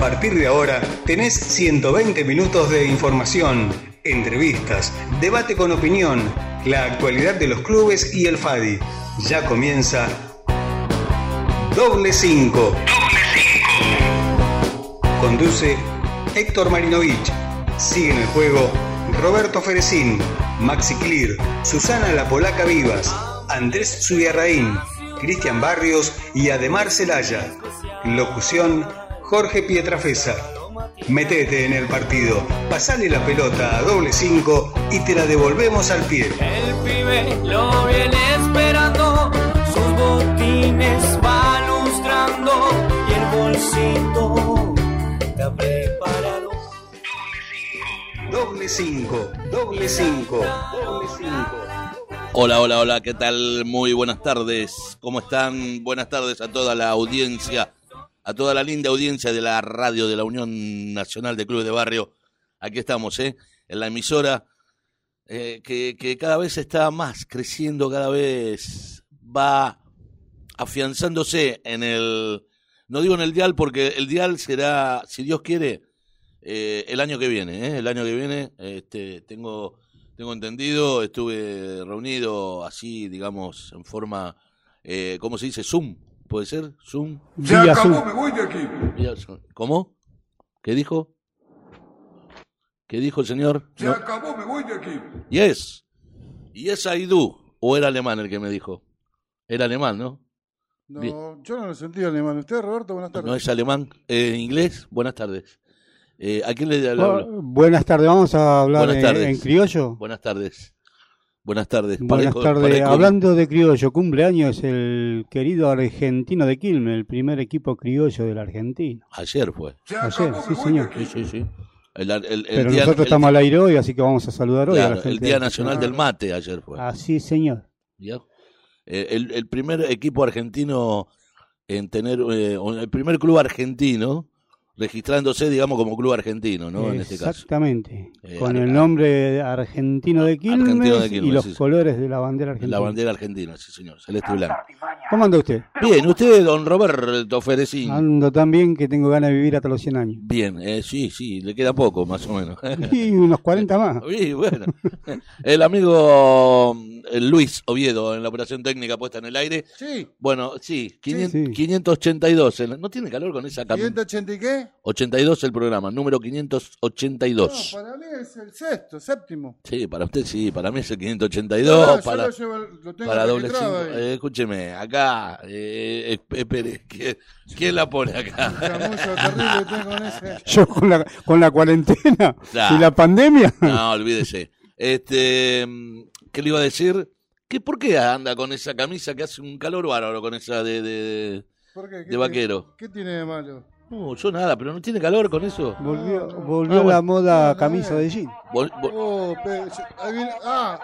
partir de ahora tenés 120 minutos de información, entrevistas, debate con opinión, la actualidad de los clubes y el FADI. Ya comienza Doble 5. Conduce Héctor Marinovich. Sigue en el juego Roberto Ferecín, Maxi Clear, Susana La Polaca Vivas, Andrés Zubiarraín, Cristian Barrios y Ademar Celaya. Locución Jorge Pietrafesa. Metete en el partido, pasale la pelota a doble 5 y te la devolvemos al pie. El pibe lo viene esperando, sus botines va lustrando y el bolsito está preparado. Doble 5, doble 5, doble 5. Hola, hola, hola, ¿qué tal? Muy buenas tardes. ¿Cómo están? Buenas tardes a toda la audiencia, a toda la linda audiencia de la radio de la Unión Nacional de Clubes de Barrio. Aquí estamos, ¿eh? En la emisora eh, que, que cada vez está más creciendo, cada vez va afianzándose en el... No digo en el dial porque el dial será, si Dios quiere, eh, el año que viene. ¿eh? El año que viene este, tengo, tengo entendido, estuve reunido así, digamos, en forma, eh, ¿cómo se dice? Zoom, ¿puede ser? Zoom. Ya Vía acabó, Zoom. me voy de aquí. Vía Zoom. ¿Cómo? ¿Qué dijo? ¿Qué dijo el señor? Se No. acabó, me voy de aquí. Yes. Yes, I do. ¿O era alemán el que me dijo? Era alemán, ¿no? No, Bien. yo no lo sentí alemán. ¿Usted, Roberto? Buenas tardes. ¿No es alemán? Eh, ¿En inglés? Buenas tardes. Eh, ¿A quién le hablo? buenas tardes, vamos a hablar en criollo. Buenas tardes. Buenas tardes. Buenas tardes. Hablando de criollo, cumpleaños el querido argentino de Quilmes, el primer equipo criollo de la Argentina. Ayer fue. Ayer, sí, señor. Sí, sí, sí. El, el- el Pero día, nosotros estamos al aire hoy, así que vamos a saludar hoy a claro, la gente. el Día de- Nacional del Mate ayer fue. Así, señor. Eh, el, el primer equipo argentino en tener, eh, el primer club argentino registrándose, digamos, como club argentino, ¿no? En este caso. Exactamente. Eh, Con el nombre argentino de Quilmes, Argentino de Quilmes, y los sí, sí. colores de la bandera argentina. La bandera argentina, sí, señor, celeste blanco. ¿Cómo anda usted? Bien, usted, don Roberto Ferecín. Ando tan bien que tengo ganas de vivir hasta los 100 años. Bien, eh, sí, sí, le queda poco, más o menos. Y unos 40 más. Sí, bueno. El amigo eh, Luis Oviedo en la operación técnica puesta en el aire. Sí. Bueno, sí, 500 Sí. 582. El- ¿No tiene calor con esa camiseta? ¿180 y qué? 82 el programa, número No, 582. para mí es el sexto, séptimo. Sí, para usted sí, para mí es el No, 582. yo para lo, llevo- lo tengo para doble cinco. ahí. Eh, escúcheme, acá, eh, espere, ¿quién, quién la pone acá? Chamullo terrible tengo con ese. Yo con la, con la cuarentena y la pandemia. No, olvídese. Este, mm, ¿qué le iba a decir? ¿Qué, ¿Por qué anda con esa camisa que hace un calor bárbaro con esa de, de, ¿Por qué? ¿Qué de tiene- vaquero? ¿Qué tiene de malo? No, yo nada, pero no tiene calor con eso. Volvió, volvió Ah, bueno. la moda No, no, camisa de jean. Vol- vol- Oh, pe- ahí viene- ah,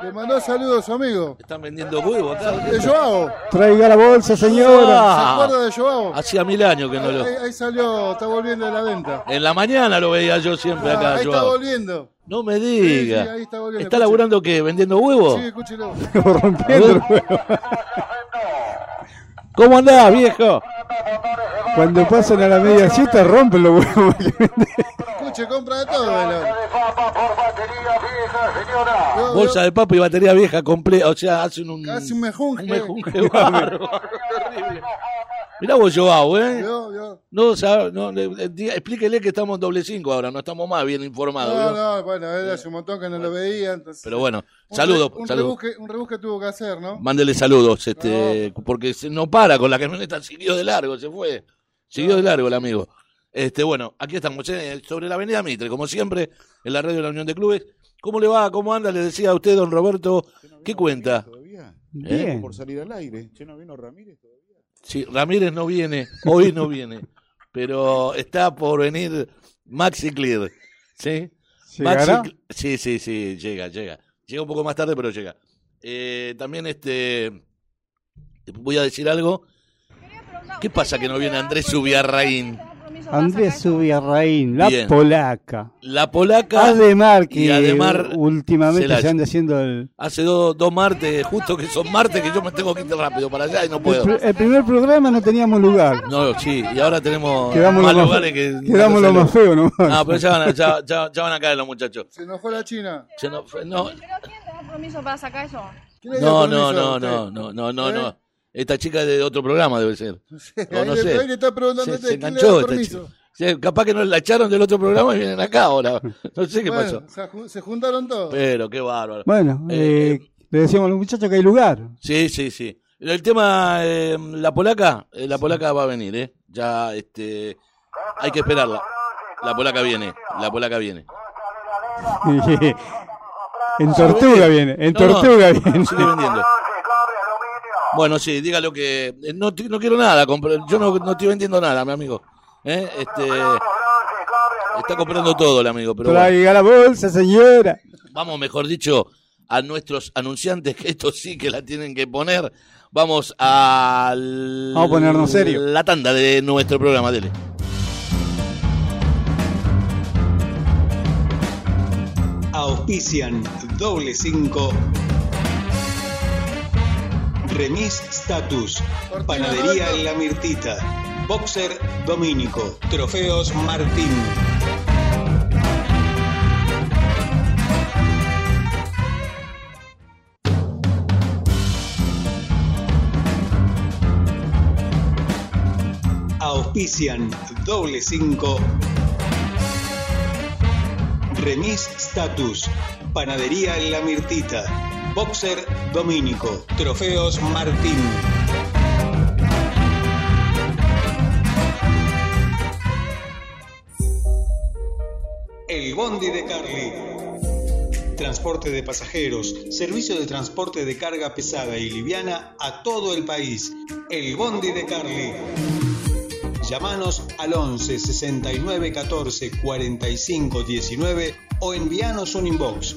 le mandó saludos a su amigo. Están vendiendo huevos acá. De Joao. Traiga la bolsa, señora. ¿Se Ah, acuerda de Joao? hacía mil años que no lo... ahí- ahí salió, está volviendo de la venta. En la mañana lo veía yo siempre Ah, acá, ahí está Joao. volviendo. No me diga. sí, ahí está volviendo. ¿Está laburando qué? ¿Vendiendo huevos? Sí, escúchelo. Rompiendo el huevo. ¿Cómo andás, viejo? Cuando pasan a la media siesta rompen los huevos. Escuche, compra de todo, Bolsa yo- de papa y batería vieja completa. O sea, hacen un... Casi un mejunje. un mejunje bárbaro. Terrible. Mirá vos, Joao, ¿eh? Yo- yo- No, sabe- no, le- le- diga- explíquele que estamos en doble cinco ahora, no estamos más bien informados. No, ¿vio? no, bueno, él hace un montón que no lo veía. Entonces, Pero bueno, Un saludos, re- Un saludos. rebusque, un rebusque tuvo que hacer, ¿no? Mándele saludos, este, porque se- no para con la camioneta, siguió de largo, se fue. Siguió de largo el amigo. Este, bueno, aquí estamos, eh, sobre la avenida Mitre, como siempre, en la radio de la Unión de Clubes. ¿Cómo le va? ¿Cómo anda? Le decía a usted, don Roberto, ¿qué cuenta? Todavía. Bien. Por salir al aire. ¿Ya no vino Ramírez todavía? Sí, Ramírez no viene, hoy no viene, pero está por venir Maxi Clear, ¿sí? ¿Llegará? Maxi- sí, sí, sí, llega, llega. Llega un poco más tarde, pero llega. Eh, también este voy a decir algo. ¿Qué pasa que no viene Andrés Subiarraín? Andrés Subiarraín, la Bien. polaca. La polaca Ademar, que y Ademar últimamente se anda haciendo el, hace dos, dos martes, justo que son martes, que yo me tengo que ir rápido para allá y no el, puedo. pr- el primer programa no teníamos lugar. No, sí, y ahora tenemos Quedamos más lugares que... quedamos lo más feo, ¿no? No, pero ya van, a, ya, ya- ya van a caer los muchachos. Se nos fue la China. Se nos fue- no, ¿Pero quién te da permiso para sacar eso? ¿Quién le dio no, no, no, no, no, no, no, ¿Eh? no. Esta chica de otro programa debe ser. O no sé. está preguntando Se, a usted, se ¿quién le enganchó esta chica. Sí, capaz que no la echaron del otro programa y vienen acá ahora. No sé qué Bueno, pasó. se, ju- se juntaron todos. Pero qué bárbaro. Bueno, Eh, eh, le decíamos a los muchachos que hay lugar. Sí, sí, sí. El tema, eh, la polaca, eh, la polaca va a venir, ¿eh? Ya, este, hay que esperarla. La polaca viene, la polaca viene. en Tortuga viene, en No, no, Tortuga viene. Sigue vendiendo. Bueno, sí, dígalo que eh, no, no quiero nada, yo no, no estoy vendiendo nada, mi amigo. ¿Eh? Este, está comprando todo el amigo, pero bueno. Traiga la bolsa, señora. vamos, mejor dicho, a nuestros anunciantes, que esto sí que la tienen que poner. Vamos a Vamos a ponernos serio. la tanda de nuestro programa, dele. Auspician doble 5. Remis Status. Panadería La Mirtita. Boxer Domínico. Trofeos Martín. Auspician doble 5. Remis Status. Panadería La Mirtita. Boxer Domínico. Trofeos Martín. El Bondi de Carly. Transporte de pasajeros, servicio de transporte de carga pesada y liviana a todo el país. El Bondi de Carly. Llámanos al 11 69 14 45 19 o envíanos un inbox.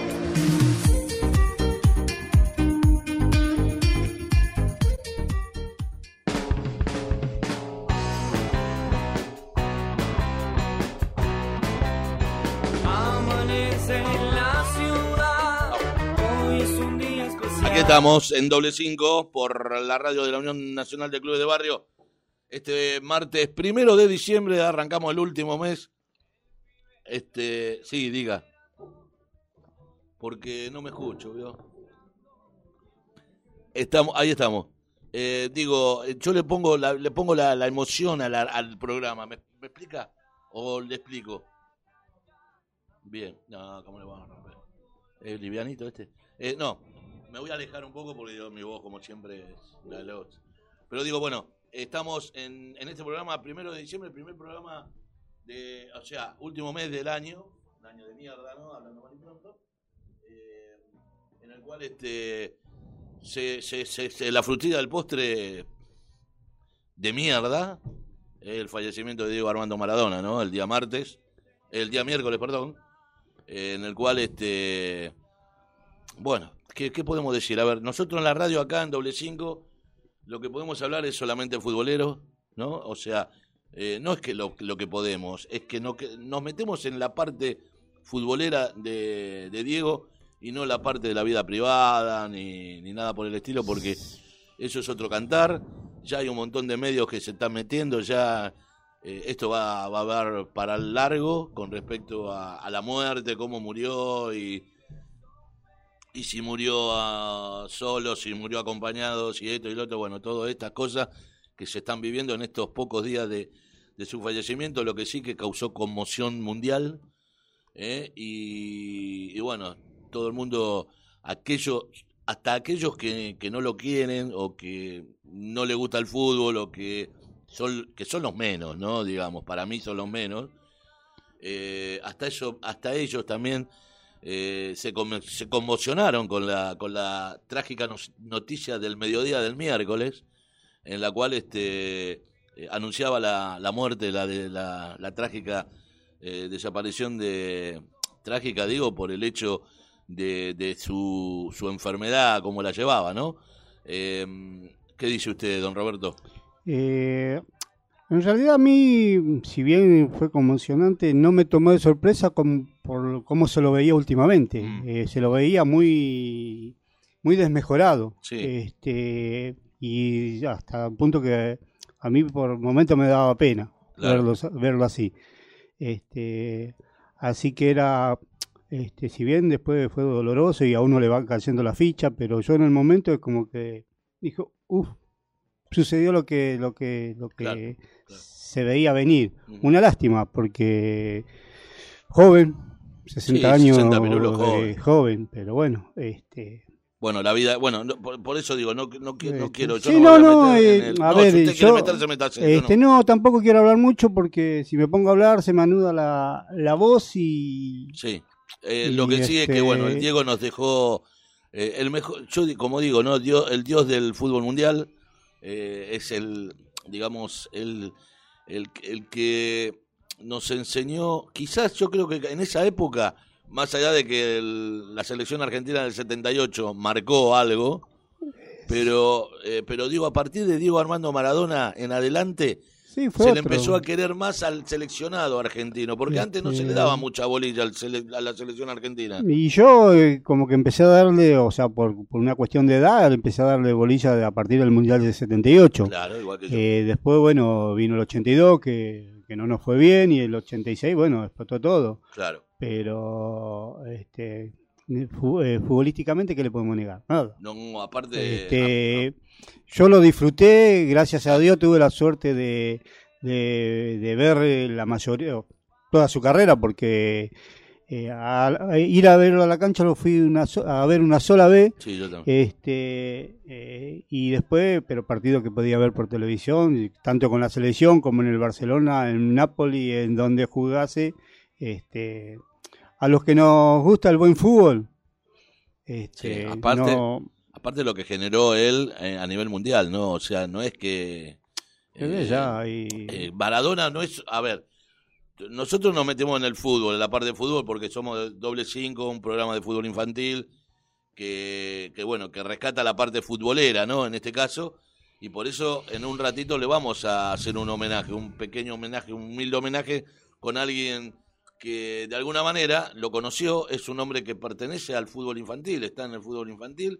Estamos en doble cinco por la radio de la Unión Nacional de Clubes de Barrio. Este martes primero de diciembre arrancamos el último mes. Este, sí, diga. Porque no me escucho, ¿vio? Estamos, ahí estamos. Eh, digo, yo le pongo la, le pongo la, emoción a la- al programa. ¿Me, me explica? ¿O le explico? Bien, no, ¿cómo le vamos a romper? ¿Es livianito este? Eh, no, me voy a alejar un poco porque yo, mi voz, como siempre, es la de los. Pero digo, bueno, estamos en, en este programa, primero de diciembre, primer programa de. O sea, último mes del año, un año de mierda, ¿no? Hablando mal y pronto. eh, en el cual este. Se, se, se- la frutilla del postre de mierda, el fallecimiento de Diego Armando Maradona, ¿no? El día martes, el día miércoles, perdón, en el cual este bueno, ¿qué, qué podemos decir? A ver, nosotros en la radio acá en doble cinco, lo que podemos hablar es solamente futbolero, ¿no? O sea, eh, no es que lo, lo que podemos, es que, no, que nos metemos en la parte futbolera de, de Diego y no la parte de la vida privada ni, ni nada por el estilo, porque eso es otro cantar. Ya hay un montón de medios que se están metiendo, ya eh, esto va, va a haber para largo con respecto a, a la muerte, cómo murió y, y si murió ah, solo, si murió acompañado, si esto y lo otro, bueno, todas estas cosas que se están viviendo en estos pocos días de, de su fallecimiento, lo que sí que causó conmoción mundial. ¿eh? Y, y bueno, todo el mundo, aquellos, hasta aquellos que, que no lo quieren o que no le gusta el fútbol o que son, que son los menos, ¿no? Digamos, para mí son los menos. eh, hasta eso, hasta ellos también eh, se, se conmocionaron con la, con la trágica noticia del mediodía del miércoles, en la cual este, eh, anunciaba la, la muerte, la, de, la, la trágica eh, desaparición de... Trágica, digo, por el hecho de, de su, su enfermedad, cómo la llevaba, ¿no? Eh, ¿Qué dice usted, don Roberto? Eh, en realidad a mí, si bien fue conmocionante, no me tomó de sorpresa con- por cómo se lo veía últimamente. Mm. Eh, se lo veía muy, muy desmejorado. Sí. Este, y hasta un punto que a mí por momentos me daba pena Claro. verlo, verlo así. Este, así que era, este, si bien después fue doloroso y a uno le va cayendo la ficha, pero yo en el momento es como que dijo, uff, sucedió lo que, lo que, lo que claro. Se veía venir. Una lástima, porque joven, 60 Sí, años 60 pirulos, eh, joven. joven, pero bueno, este Bueno, la vida, bueno, no, por, por eso digo, no, no, no Este, quiero, yo sí, no, me voy no, a meter no, en eh, el- a no, ver, si usted yo- quiere meterse, yo Este, no. no. tampoco quiero hablar mucho porque si me pongo a hablar se me anuda la, la voz y... Sí, Eh, Y lo que sí es que, este- bueno, el Diego nos dejó eh, el mejor, yo como digo, no, Dios, el dios del fútbol mundial eh, es el, digamos, el, el, el que nos enseñó, quizás yo creo que en esa época, más allá de que el- la selección argentina del 78 marcó algo, pero, eh, pero digo, a partir de Diego Armando Maradona en adelante, Sí, fue se le empezó a querer más al seleccionado argentino, porque antes no se le daba mucha bolilla al sele- a la selección argentina. Y yo eh, como que empecé a darle, o sea, por, por una cuestión de edad, empecé a darle bolilla a partir del Mundial del 78. Claro, igual que yo. Eh, después, bueno, vino el 82, que, que no nos fue bien, y el 86, bueno, explotó todo. Claro. Pero, este, eh, futbolísticamente, ¿qué le podemos negar? Nada. No, aparte. Este, yo lo disfruté, gracias a Dios tuve la suerte de, de, de ver eh, la mayoría, toda su carrera, porque eh, a- a ir a verlo a la cancha lo fui una so- a ver una sola vez, sí, yo también. este eh, y después, pero partido que podía ver por televisión, tanto con la selección como en el Barcelona, en Napoli, en donde jugase, este, a los que nos gusta el buen fútbol. Este, Sí, aparte- no- Aparte lo que generó él eh, a nivel mundial, ¿no? O sea, no es que. Eh, ya, y- eh, Maradona no es. A ver, nosotros nos metemos en el fútbol, en la parte de fútbol, porque somos de doble cinco, un programa de fútbol infantil que, que, bueno, que rescata la parte futbolera, ¿no? En este caso. Y por eso en un ratito le vamos a hacer un homenaje, un pequeño homenaje, un humilde homenaje con alguien que de alguna manera lo conoció, es un hombre que pertenece al fútbol infantil, está en el fútbol infantil,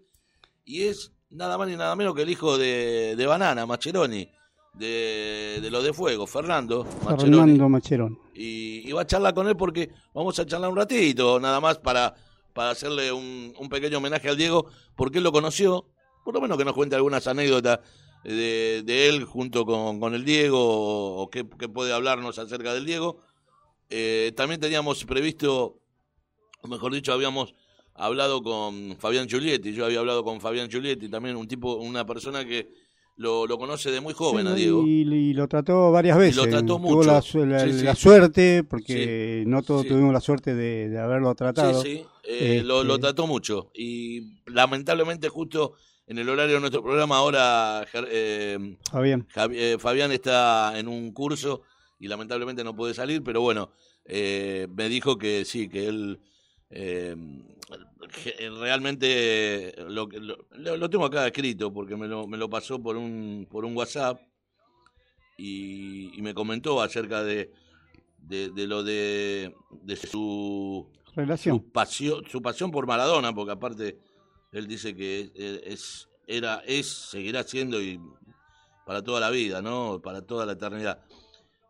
y es nada más ni nada menos que el hijo de, de Banana, Mascheroni, de, de los de Fuego, Fernando Mascheroni. Fernando Macherón. Y, y va a charlar con él porque vamos a charlar un ratito, nada más para, para hacerle un, un pequeño homenaje al Diego, porque él lo conoció, por lo menos que nos cuente algunas anécdotas de, de él junto con, con el Diego, o, o qué, qué puede hablarnos acerca del Diego. Eh, también teníamos previsto, o mejor dicho, habíamos hablado con Fabián Giulietti, yo había hablado con Fabián Giulietti, también un tipo, una persona que lo, lo conoce de muy joven a Diego. Y, y lo trató varias veces. lo trató Tuvo mucho. la, su- la- Sí, sí. la suerte, porque no todos tuvimos la suerte de, de haberlo tratado. Sí, sí, eh, lo, Este- lo trató mucho. Y lamentablemente justo en el horario de nuestro programa ahora eh, Fabián. Javi- eh, Fabián está en un curso y lamentablemente no puede salir, pero bueno, eh, me dijo que sí, que él eh, realmente lo, lo, lo- lo tengo acá escrito porque me lo, me lo pasó por un, por un WhatsApp y, y me comentó acerca de, de, de lo de, de su Relación. su pasión, su pasión por Maradona, porque aparte él dice que es, es- era, es, seguirá siendo y para toda la vida, ¿no? Para toda la eternidad.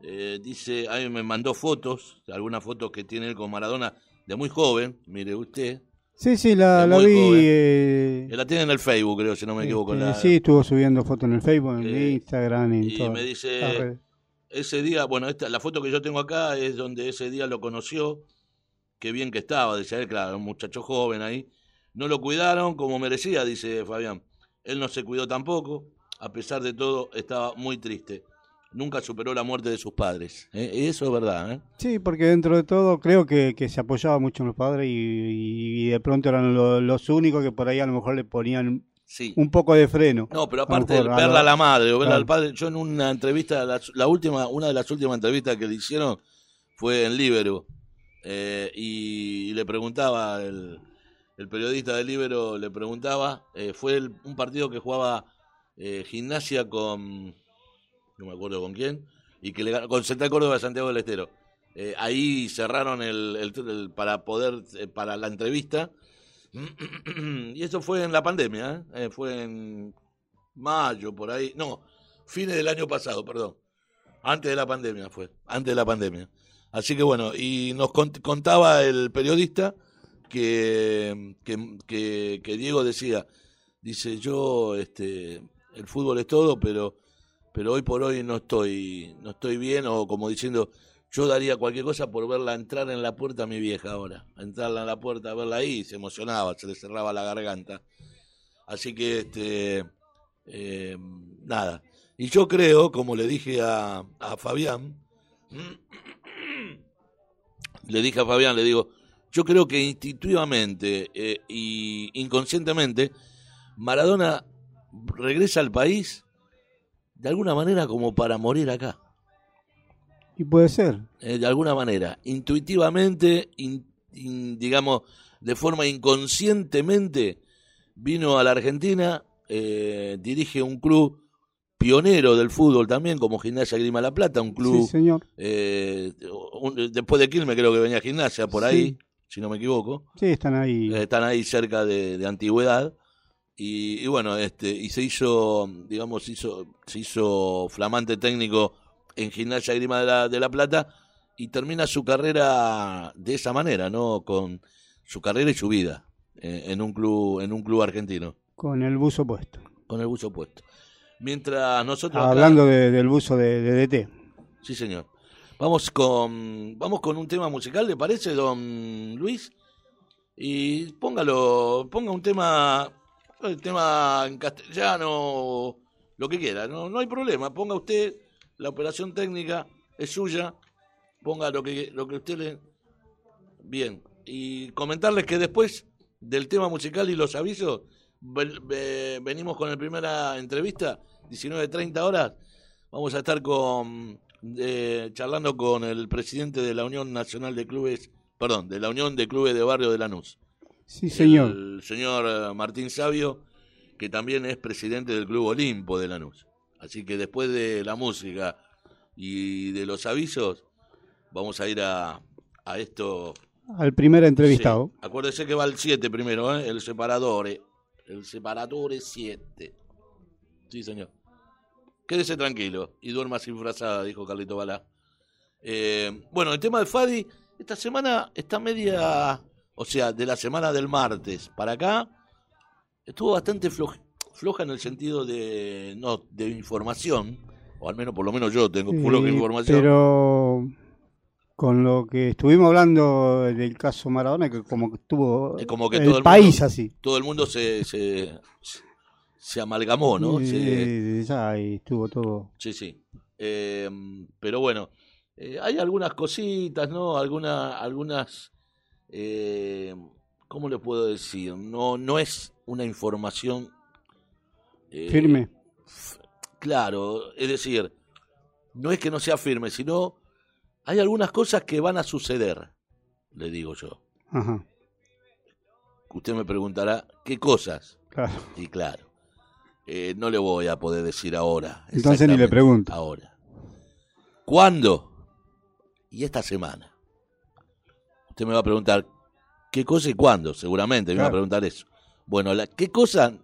Eh, dice, ahí me mandó fotos, algunas fotos que tiene él con Maradona de muy joven, mire usted. Sí, sí, la, vi. eh, Él la tiene en el Facebook, creo, si no me equivoco. la- Sí, estuvo subiendo fotos en el Facebook, en Eh, Instagram, en y todo. me dice, ese día, bueno, esta, la foto que yo tengo acá es donde ese día lo conoció, qué bien que estaba, decía él, claro, un muchacho joven ahí. No lo cuidaron como merecía, dice Fabián. Él no se cuidó tampoco, a pesar de todo, estaba muy triste. Nunca superó la muerte de sus padres. ¿eh? Eso es verdad. ¿eh? Sí, porque dentro de todo creo que, que se apoyaba mucho en los padres y, de pronto eran lo- los únicos que por ahí a lo mejor le ponían Sí. un poco de freno. No, pero aparte, a verla a la madre o verla Claro. al padre, yo en una entrevista, la, la última, una de las últimas entrevistas que le hicieron fue en Libero, eh, y, le preguntaba, el, el periodista de Libero le preguntaba, eh, fue el- un partido que jugaba eh, gimnasia con, no me acuerdo con quién, y que le ganó, con Central Córdoba de Santiago del Estero. Eh, ahí cerraron el, para poder, eh, para la entrevista, y eso fue en la pandemia, ¿eh? Fue en mayo, por ahí. No, fines del año pasado, perdón. Antes de la pandemia fue, antes de la pandemia. Así que bueno, y nos cont- contaba el periodista que, que, que- que Diego decía, dice, yo, este, el fútbol es todo, pero, pero hoy por hoy no estoy, no estoy bien, o como diciendo, yo daría cualquier cosa por verla entrar en la puerta a mi vieja ahora. Entrarla en la puerta, verla ahí, se emocionaba, se le cerraba la garganta. Así que, este, eh, nada. Y yo creo, como le dije a, a Fabián, le dije a Fabián, le digo, yo creo que instintivamente eh, y inconscientemente, Maradona regresa al país de alguna manera como para morir acá. Y puede ser. Eh, de alguna manera, intuitivamente, in- in- digamos, de forma inconscientemente, vino a la Argentina, eh, dirige un club pionero del fútbol también, como Gimnasia Grima La Plata, un club, Sí, señor. eh, un- después de Quilmes creo que venía Gimnasia por ahí, si no me equivoco, Sí, están ahí. Eh, están ahí cerca de, de antigüedad. Y, y bueno, este, y se hizo, digamos, se hizo, se hizo flamante técnico en Gimnasia Grima de la, de la Plata y termina su carrera de esa manera, ¿no? Con su carrera y su vida eh, en un club, en un club argentino, Con el buzo puesto. con el buzo puesto. Mientras nosotros acá- Hablando de- del buzo de, de DT. Sí, señor. Vamos con, vamos con un tema musical, ¿le parece, don Luis? Y póngalo, ponga un tema, el tema en castellano, lo que quiera, no, no hay problema. Ponga usted, la operación técnica es suya, ponga lo que, lo que usted le... Bien, y comentarles que después del tema musical y los avisos, ven- ve- venimos con la primera entrevista, 19.30 horas, vamos a estar con eh, charlando con el presidente de la Unión Nacional de Clubes, perdón, de la Unión de Clubes de Barrio de Lanús. Sí, señor. El señor eh, Martín Sabio, que también es presidente del Club Olimpo de Lanús. Así que después de la música y de los avisos, vamos a ir a, a esto. Al primer entrevistado. Sí. Acuérdese que va el 7 primero, ¿eh? el separador. El separador es 7. Sí, señor. Quédese tranquilo y duerma sin frazada, dijo Carlito Balá. Eh, bueno, el tema de Fadi, esta semana está media, o sea, de la semana del martes para acá, estuvo bastante floja, floja en el sentido de, no, de información, o al menos, por lo menos yo tengo floja Sí, información. Pero con lo que estuvimos hablando del caso Maradona, que como que estuvo Es como que el todo el país mundo- así. Todo el mundo se, se, se amalgamó, ¿no? Y- Se- y ya ahí estuvo todo. Sí, sí. Eh, pero bueno, eh, hay algunas cositas, ¿no? Alguna, algunas, eh, ¿cómo le puedo decir? No, no es una información eh, Firme. Claro, es decir, no es que no sea firme, sino hay algunas cosas que van a suceder, le digo yo. Ajá. Usted me preguntará, ¿qué cosas? Claro. Y claro, eh, no le voy a poder decir ahora. Entonces ni le pregunto. Ahora. ¿Cuándo? Y esta semana. Usted me va a preguntar, ¿qué cosa y cuándo? Seguramente me va a preguntar eso. Bueno, la, ¿qué cosa?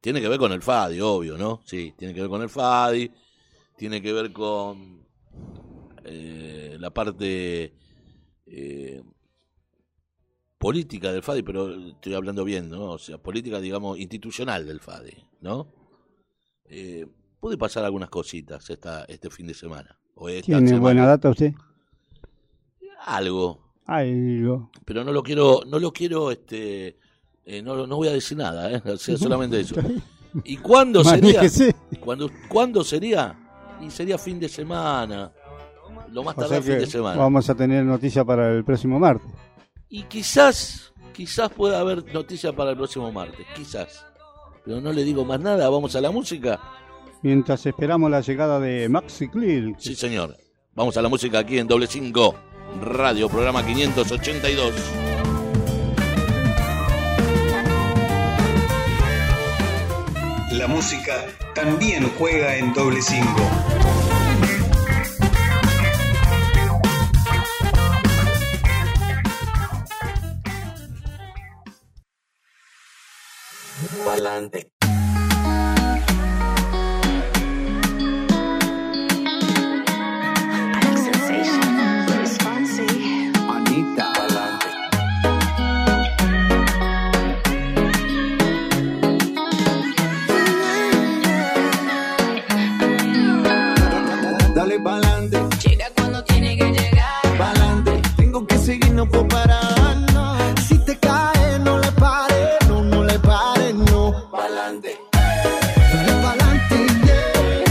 Tiene que ver con el FADI, obvio, ¿no? Sí, tiene que ver con el FADI, tiene que ver con eh, la parte eh, política del FADI, pero estoy hablando bien, ¿no? O sea, política, digamos, institucional del FADI, ¿no? Eh, puede pasar algunas cositas esta, este fin de semana. O esta ¿Tiene semana. buena data usted? Algo, Algo. pero no lo quiero, no lo quiero, este, eh, no, no voy a decir nada, ¿eh? O sea, solamente eso. ¿Y cuándo sería? ¿Cuándo, ¿Cuándo sería? Y sería fin de semana. Lo más O tardar sea fin de semana. vamos a tener noticia para el próximo martes. Y quizás, quizás pueda haber noticia para el próximo martes. Quizás. Pero no le digo más nada. Vamos a la música. Mientras esperamos la llegada de Maxi Clear. Sí, señor. Vamos a la música aquí en doble 5 Radio, programa 582. La música también juega en doble 5. Pa'lante. No puedo parar. no. Si te caes, no le pares, no, no le pares, no. Pa'lante. Pa'lante, yeah.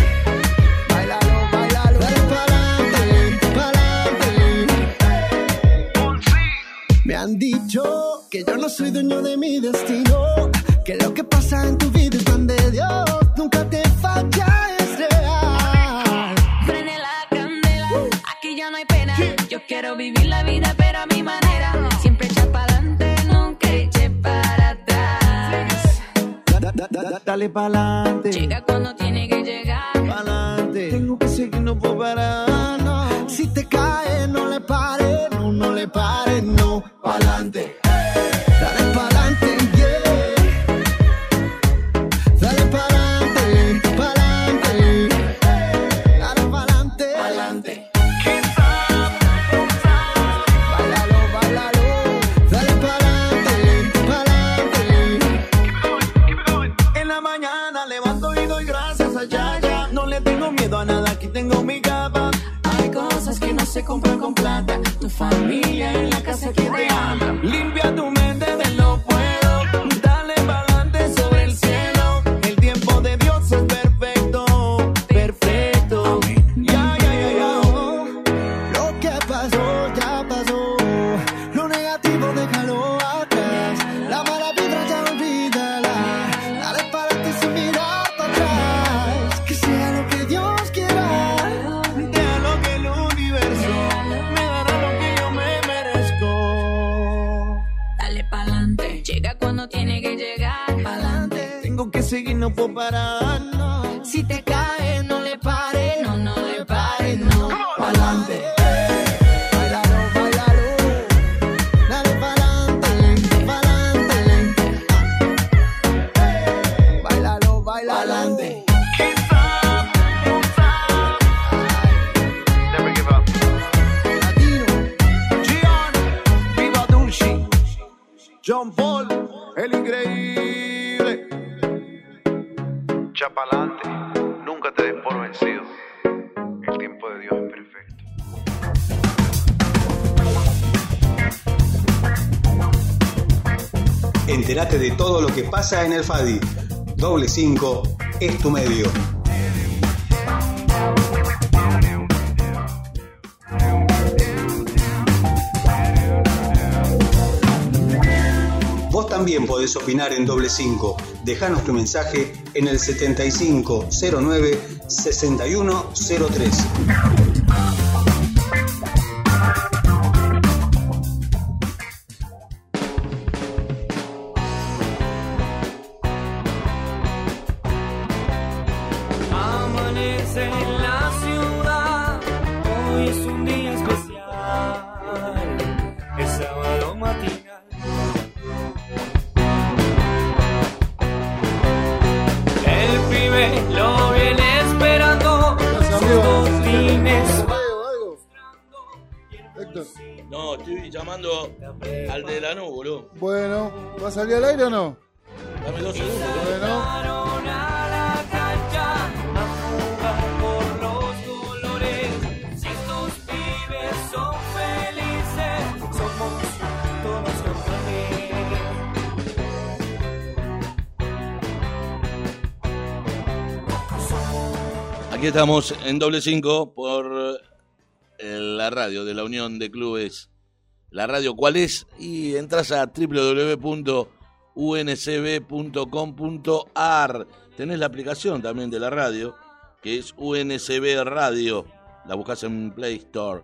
Bailalo, bailalo. Dale pa'lante, pa'lante. Me han dicho que yo no soy dueño de mi destino. Pa'lante. Llega cuando tiene familia en todo lo que pasa en el FADI. Doble 5 es tu medio. Vos también podés opinar en doble 5. Dejanos tu mensaje en el 7509 6103. En la ciudad, hoy es un día especial, es sábado matinal. El pibe lo viene esperando, Algo, algo. Héctor, No, estoy llamando al de la nube, boludo. bueno, ¿va a salir al aire o no? Dame dos segundos. Bueno, Estamos en doble cinco por eh, la radio de la Unión de Clubes. La radio, ¿cuál es? Y entras a www.uncb.com.ar. Tenés la aplicación también de la radio, que es UNCB Radio. La buscas en Play Store.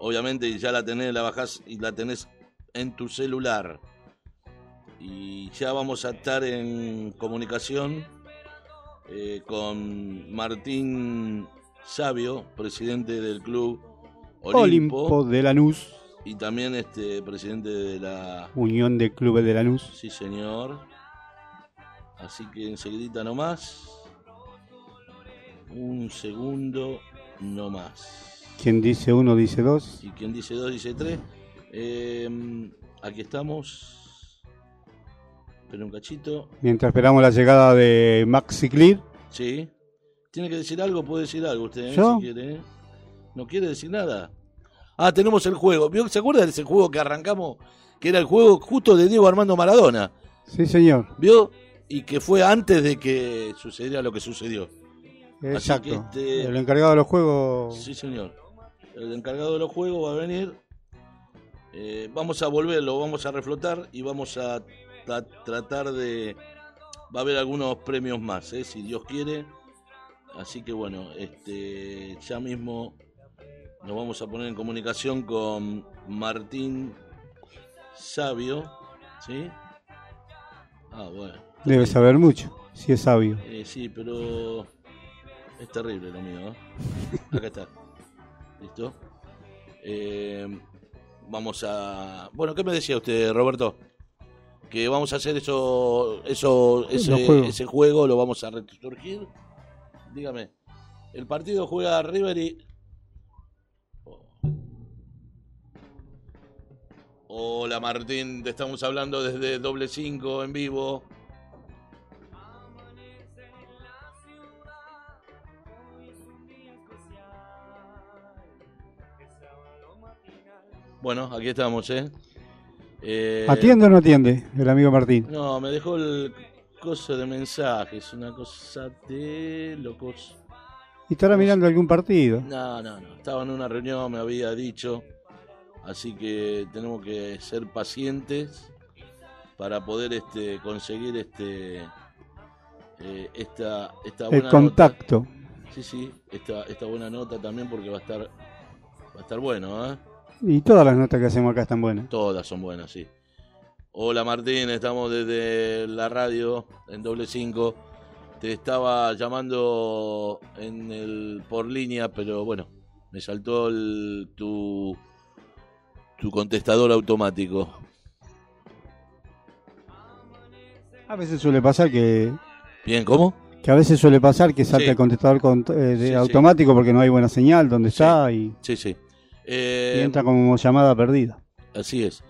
Obviamente ya la tenés, la bajás y la tenés en tu celular. Y ya vamos a estar en comunicación eh, con Martín Sabio, presidente del club Olimpo, Olimpo de Lanús, y también este presidente de la Unión de Clubes de Lanús. Sí, señor. Así que enseguidita nomás. Un segundo nomás. Quien dice uno dice dos. Y quien dice dos dice tres. Eh, aquí estamos. Espera un cachito. Mientras esperamos la llegada de Maxi Clear. Sí. ¿Tiene que decir algo? Puede decir algo usted, ¿eh? ¿Yo? si quiere. ¿eh? ¿No quiere decir nada? Ah, tenemos el juego. ¿Vio- ¿Se acuerda de ese juego que arrancamos? Que era el juego justo de Diego Armando Maradona. Sí, señor. ¿Vio? Y que fue antes de que sucediera lo que sucedió. Exacto. que este- El encargado de los juegos. Sí, señor. El encargado de los juegos va a venir. Eh, vamos a volverlo, vamos a reflotar y vamos a tra- tratar de... Va a haber algunos premios más, ¿eh? si Dios quiere. Así que bueno, este, ya mismo nos vamos a poner en comunicación con Martín Sabio. ¿Sí? Ah, bueno. Debe saber mucho, si es sabio. Eh, sí, pero es terrible lo mío. ¿eh? Acá está. ¿Listo? Eh, vamos a... Bueno, ¿qué me decía usted, Roberto? Que vamos a hacer eso, eso ese, Los juegos. ese juego, lo vamos a resurgir. Dígame, el partido juega River y... Hola Martín, te estamos hablando desde doble 5 en vivo. Bueno, aquí estamos, ¿eh? Eh, ¿Atiende o no atiende el amigo Martín? No, me dejó el coso de mensajes, una cosa de locos. ¿Y estará mirando algún partido? No, no, no. Estaba en una reunión, me había dicho. Así que tenemos que ser pacientes para poder este conseguir este eh, esta esta El buena contacto. nota. Sí, sí, esta esta buena nota también porque va a estar va a estar bueno, ¿eh? Y todas las notas que hacemos acá están buenas. Todas son buenas, sí. Hola Martín, estamos desde la radio en doble 5. Te estaba llamando en el por línea, pero bueno, me saltó el, tu tu contestador automático. A veces suele pasar que, Bien, ¿cómo? que a veces suele pasar que salta Sí. el contestador con- eh, de Sí, sí. automático porque no hay buena señal donde está y, Sí, sí. Y Eh, entra como llamada perdida. Así es.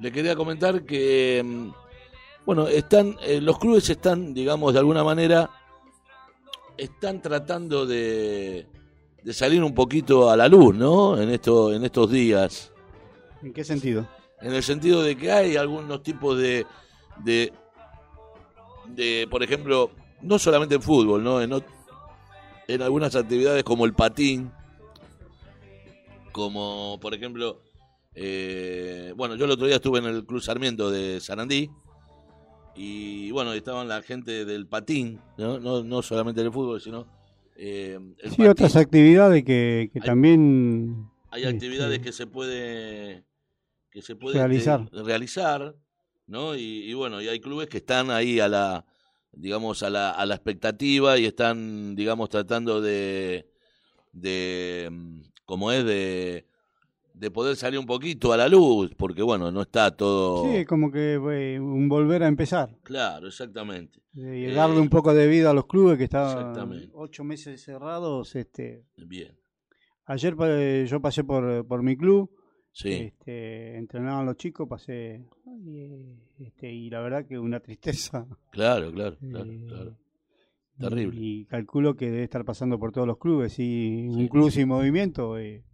Le quería comentar que, mm, bueno, están, eh, los clubes están, digamos, de alguna manera, están tratando de, de salir un poquito a la luz, ¿no? En, esto, en estos días. ¿En qué sentido? En el sentido de que hay algunos tipos de, de, de por ejemplo, no solamente en fútbol, ¿no? En, en algunas actividades como el patín, como por ejemplo, eh, bueno, yo el otro día estuve en el Club Sarmiento de Sarandí y bueno, estaban la gente del patín, no, no, no solamente del fútbol, sino eh, el Sí, patín. otras actividades que, que Hay- también hay este, actividades que se puede que se puede Realizar. este, realizar no y, y bueno y hay clubes que están ahí a la digamos a la, a la expectativa y están digamos tratando de de como es de de poder salir un poquito a la luz porque bueno no está todo Sí, como que eh, un volver a empezar. claro exactamente Eh, Eh, darle un poco de vida a los clubes que estaban ocho meses cerrados. Este, bien ayer eh, yo pasé por, por mi club, sí este, entrenaban los chicos, pasé y, este, y la verdad que una tristeza. claro claro claro, Eh, claro. Terrible Y calculo que debe estar pasando por todos los clubes. Y Sí. un club sin movimiento, eh,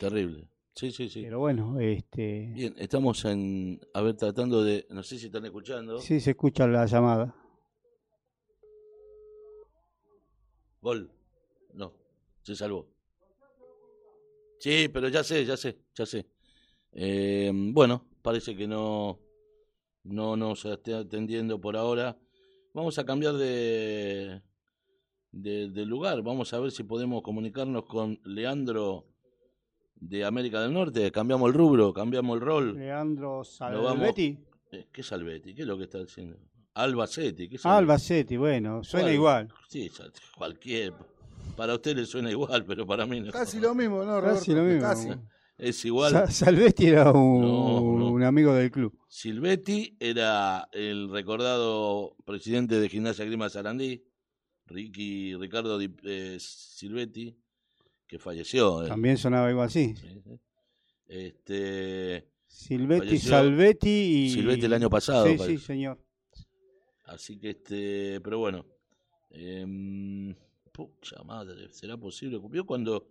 terrible sí sí sí pero bueno, este, Bien, estamos en, a ver, tratando de, no sé si están escuchando. sí se escucha la llamada. Gol. No, se salvó. Sí, pero ya sé, ya sé, ya sé. Eh, bueno, parece que no, no nos está atendiendo por ahora. Vamos a cambiar de, de, de lugar. Vamos a ver si podemos comunicarnos con Leandro de América del Norte. Cambiamos el rubro, cambiamos el rol. Leandro Lo vamos- Salvetti. Eh, ¿Qué Salvetti? ¿Qué es lo que está diciendo? Albacete. ¿qué es Albacete, bueno, suena ¿Cuál? igual. Sí, cualquier. Para usted le suena igual, pero para mí no. Casi lo mismo, ¿no, Roberto? Casi lo mismo. Casi. Es igual. Sa- Salvetti era un, No, no. un amigo del club. Silvetti era el recordado presidente de Gimnasia Grima Sarandí, Ricky Ricardo eh, Silvetti, que falleció. eh. También sonaba igual así. Sí, sí. Este, Silvetti, Falleció Salvetti y... Silvetti el año pasado, Sí, parece. sí, señor. así que este, pero bueno. em, pucha madre, ¿será posible? ¿Vio cuando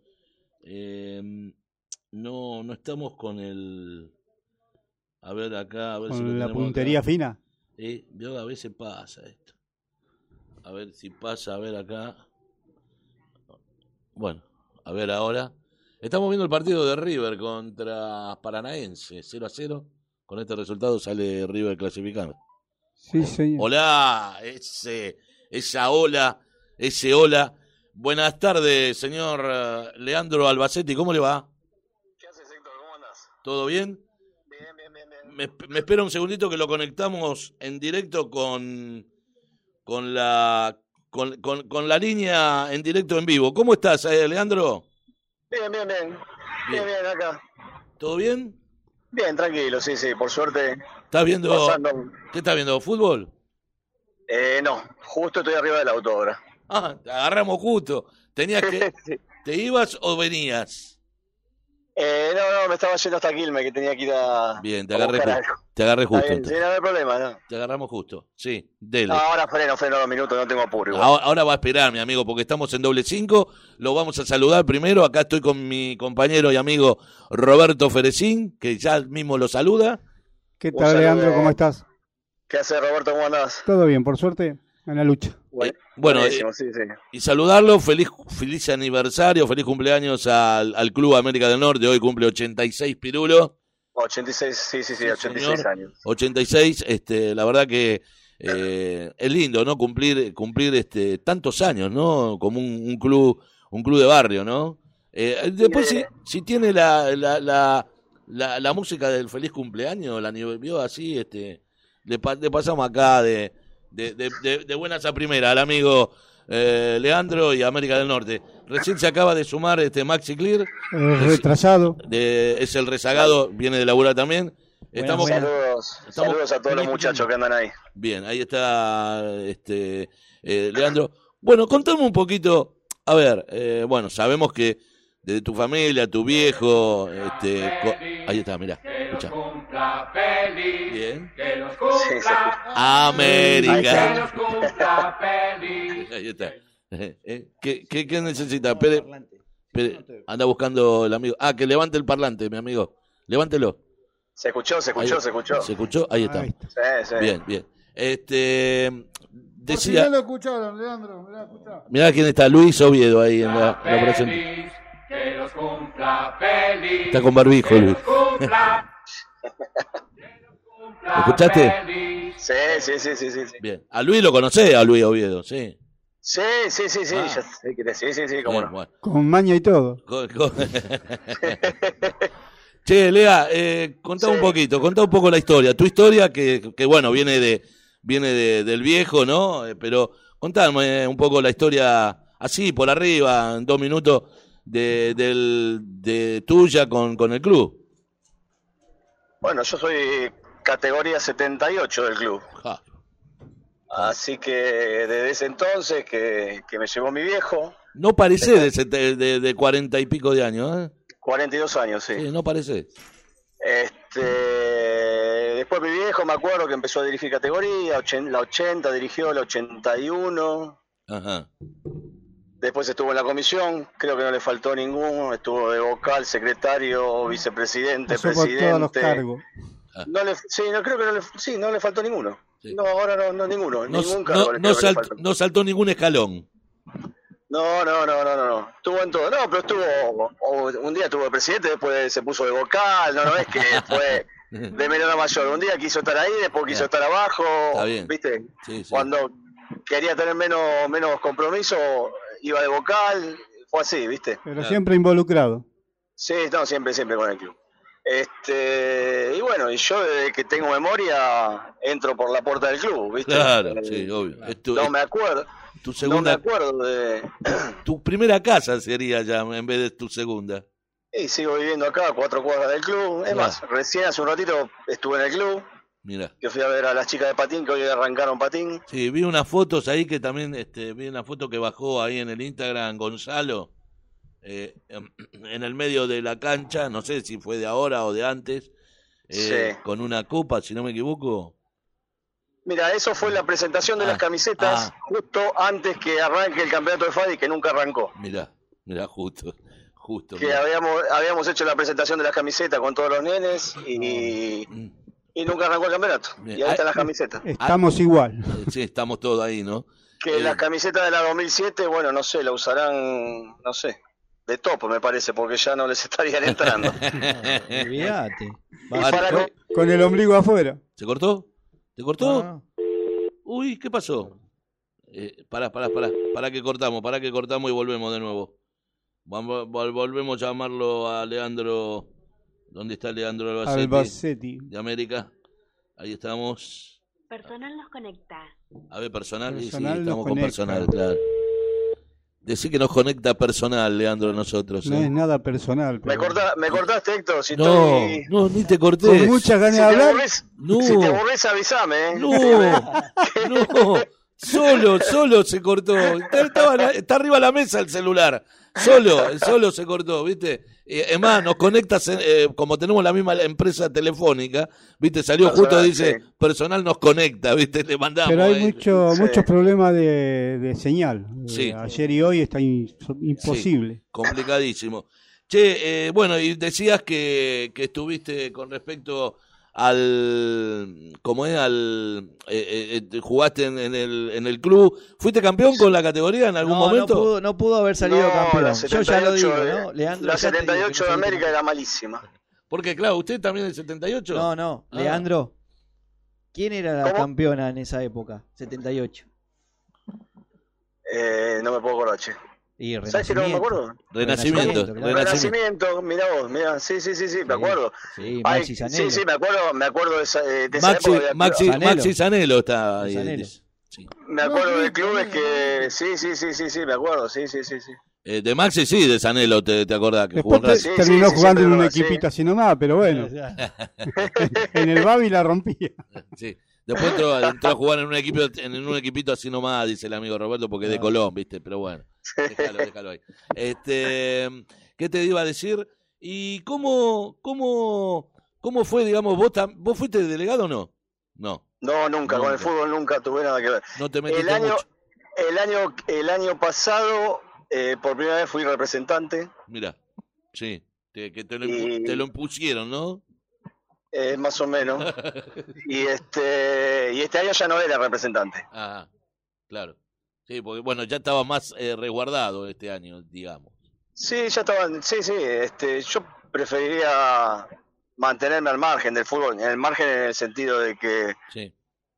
em, no, no estamos con el... A ver acá, a ver si Con la puntería acá. fina. Eh, vio, a veces pasa esto. A ver si pasa, a ver acá. Bueno, a ver ahora. Estamos viendo el partido de River contra Paranaense, 0 a 0. Con este resultado sale River clasificando. Sí, señor. Hola, ese, esa ola, ese hola. Buenas tardes, señor eh, Leandro Albacetti, ¿cómo le va? ¿Qué haces, Héctor? ¿Cómo andas? ¿Todo bien? Bien, bien, bien, bien. Me, me espera un segundito que lo conectamos en directo con, con, la, con, con- con la línea en directo en vivo. ¿Cómo estás, eh, Leandro? Bien, bien, bien. Bien, bien, acá. ¿Todo bien? Bien, tranquilo, sí, sí, por suerte. ¿Estás viendo? Pasando. ¿Qué estás viendo? ¿Fútbol? Eh, no, justo estoy arriba del auto ahora. Ah, te agarramos justo. ¿Tenías que, Sí. ¿Te ibas o venías? Eh, no, no, me estaba yendo hasta Quilmes, que tenía que ir a. Bien, te agarré, justo. te agarré justo. bien, sí, no hay problema, no. Te agarramos justo. Sí, dele. No, ahora freno, freno dos minutos, no tengo apuro. igual. Ahora, ahora va a esperar, mi amigo, porque estamos en doble cinco. Lo vamos a saludar primero. Acá estoy con mi compañero y amigo Roberto Ferecín, que ya mismo lo saluda. ¿Qué tal. Leandro? ¿Cómo estás? ¿Qué haces, Roberto? ¿Cómo andás? Todo bien, por suerte, en la lucha. Bueno, bueno, buenísimo, sí, sí. Y saludarlo, feliz, feliz aniversario, feliz cumpleaños al, al Club América del Norte. Hoy cumple 86 Pirulo. 86, sí, sí, sí, 86 señor. años. 86, este, la verdad que eh, es lindo, ¿no? Cumplir, cumplir este, tantos años, ¿no? Como un, un club, un club de barrio, ¿no? Eh, después, si, si tiene la, la, la, la, la música del feliz cumpleaños, la vio así, este, le pasamos acá de, de, de, de- de buenas a primera al amigo eh, Leandro y América del Norte. Recién se acaba de sumar este Maxi Clear, Eh, retrasado. de, es el rezagado, viene de laburar también. Estamos, Saludos, estamos- saludos a todos los muchachos que andan ahí. Bien, ahí está este eh, Leandro. Bueno, contame un poquito. A ver, eh, bueno, sabemos que de tu familia, tu viejo, este, ahí está, mirá, escuchá. Bien. Sí, sí. América. Ahí está. Eh, ¿Qué, qué, qué necesita? Pere, Pere, anda buscando el amigo. Ah, que levante el parlante, mi amigo. Levántelo. Se escuchó, se escuchó, Ahí- se escuchó. ¿Se escuchó? Ahí está. Ahí está. Sí, sí. Bien, bien. Este, Por si decía, no lo escucharon, Leandro, mirá. Mirá quién está, Luis Oviedo ahí en la, la operación. Está con barbijo, Luis. ¿Lo escuchaste? Sí, sí, sí, sí, sí. Bien. A Luis lo conocés, a Luis Oviedo, sí. Sí, sí, sí, sí, Ah. ya sé que te- sí, sí, sí, cómo Bien, no. bueno. Con maña y todo. Che, Lea, eh, contá Sí. un poquito, contá un poco la historia. Tu historia que, que bueno, viene de viene de- del viejo, ¿no? Eh, pero contame un poco la historia así, por arriba, en dos minutos, de, del, de tuya con, con el club. Bueno, yo soy categoría 78 del club. Así que desde ese entonces que, que me llevó mi viejo, No parece de, de, de 40 y pico de años, ¿eh? 42 años, sí. Sí, no parece. Este, después mi viejo me acuerdo que empezó a dirigir categoría, la 80 dirigió, la 81, Ajá. Después estuvo en la comisión, creo que no le faltó ninguno, estuvo de vocal, secretario, vicepresidente, Pasó por presidente. todos los cargos. No le, sí, no creo que no le, sí, no le faltó ninguno. Sí. No, ahora no, no ninguno, No, ningún cargo le no creo que le salt- faltó. no saltó ningún escalón. No, no, no, no, no, no. Estuvo en todo. No, pero estuvo. o- un día estuvo de presidente, después se puso de vocal. No, no es que fue de menor a mayor. Un día quiso estar ahí, después quiso estar abajo. Está bien. ¿Viste? Sí, sí. Cuando quería tener menos, menos compromiso, iba de vocal. Fue así, ¿viste? Pero siempre involucrado. Sí, no, siempre, siempre con el club. Este, y bueno, y yo desde que tengo memoria entro por la puerta del club, ¿viste? Claro, Eh, sí, obvio. No es me acuerdo. tu No me segunda, acuerdo de. tu primera casa sería ya en vez de tu segunda. Y sigo viviendo acá, a cuatro cuadras del club. Es Claro. más, recién hace un ratito estuve en el club, Mira. que fui a ver a las chicas de patín que hoy arrancaron patín. Sí, vi unas fotos ahí que también, este, vi una foto que bajó ahí en el Instagram Gonzalo, eh, en el medio de la cancha, no sé si fue de ahora o de antes, eh, Sí. con una copa, si no me equivoco. Mira, eso fue la presentación de Ah, las camisetas ah. justo antes que arranque el campeonato de Fadi, que nunca arrancó. Mirá, mirá, justo, justo. Que habíamos, habíamos hecho la presentación de las camisetas con todos los nenes y, Mm, y nunca arrancó el campeonato. Bien. Y ahí Ah, están las camisetas. Estamos igual. eh, Sí, estamos todos ahí, ¿no? Que Eh, las camisetas de la 2007, bueno, no sé, la usarán, no sé, de topo me parece, porque ya no les estarían entrando. Olvídate. Con, con el ombligo afuera. ¿Se cortó? ¿Se cortó? Uy, ¿qué pasó? Eh, pará, pará, pará, pará que cortamos, pará que cortamos y volvemos de nuevo. Volvemos a llamarlo a Leandro. ¿Dónde está Leandro Albacete? Albacete. De América. Ahí estamos. Personal nos conecta. A ver, personal. y sí, Personal nos estamos con conecta. personal, claro. Decí que nos conecta personal, Leandro, a nosotros. No ¿eh? es nada personal. me, corta- me cortaste, Héctor, si No, estoy... no, ni te corté. Con muchas ganas Si de te, hablar. aburrís, No. si te aburrís, avísame, ¿eh? No, no, solo, solo se cortó. Está, estaba está arriba de la mesa el celular. Solo, solo se cortó, ¿viste? Eh, Es más, nos conecta, eh, como tenemos la misma empresa telefónica, ¿viste? Salió justo, Personal, dice, sí. personal nos conecta, ¿viste? Le mandamos. Pero hay mucho, Sí. muchos problemas de, de señal. Sí. Eh, Ayer y hoy está in- imposible. Complicadísimo. Che, eh, bueno, y decías que, que estuviste con respecto al. ¿Cómo es? Al. eh, eh, jugaste en, en el, en el club. ¿Fuiste campeón con la categoría en algún No, momento? No pudo, no pudo haber salido No, campeón. la Yo ya lo 78 digo, ¿no? Leandro la ya te digo que 78 no de América era malísima. Porque, claro, ¿usted también es 78? No, no. Ah. Leandro, ¿quién era la ¿Cómo? campeona en esa época? 78. Eh, no me puedo acordar, che. Y ¿Sabes que no me Renacimiento. acuerdo? Renacimiento. Renacimiento. Renacimiento, mirá vos, mirá, sí, sí, sí, sí, me acuerdo. Sí, Ay, Maxi sí, sí, me acuerdo, me acuerdo de esa, eh, de esa Maxi, época. Maxi, Zanello. Maxi Zanello está ahí. Zanello. Sí. Me acuerdo de clubes que. Sí, sí, sí, sí, sí, me acuerdo, sí, sí, sí, sí. Eh, de Maxi sí, de Zanello, te, te acordás que jugó Después te-. Sí, terminó sí, jugando sí, en un equipito así nomás, pero bueno, en el Babi la rompía. Sí. Después entró, entró a jugar en un equipo en un equipito así nomás, dice el amigo Roberto, porque es de Colón, ¿viste? Pero bueno, déjalo, déjalo ahí. Este, ¿Qué te iba a decir? ¿Y cómo, cómo, cómo fue, digamos, vos, tam- vos fuiste delegado o no? No, No, nunca, con el fútbol nunca tuve nada que ver. no te metiste El año, mucho. el año, el año pasado, eh, por primera vez fui representante, Mira, sí, te, que te lo, Y- te lo impusieron, ¿no? eh, más o menos. y este, y este año ya no era representante. Ah, claro. Sí, porque bueno, ya estaba más eh, resguardado este año, digamos. Sí, ya estaban, sí, sí, este, yo preferiría mantenerme al margen del fútbol, en el margen en el sentido de que Sí,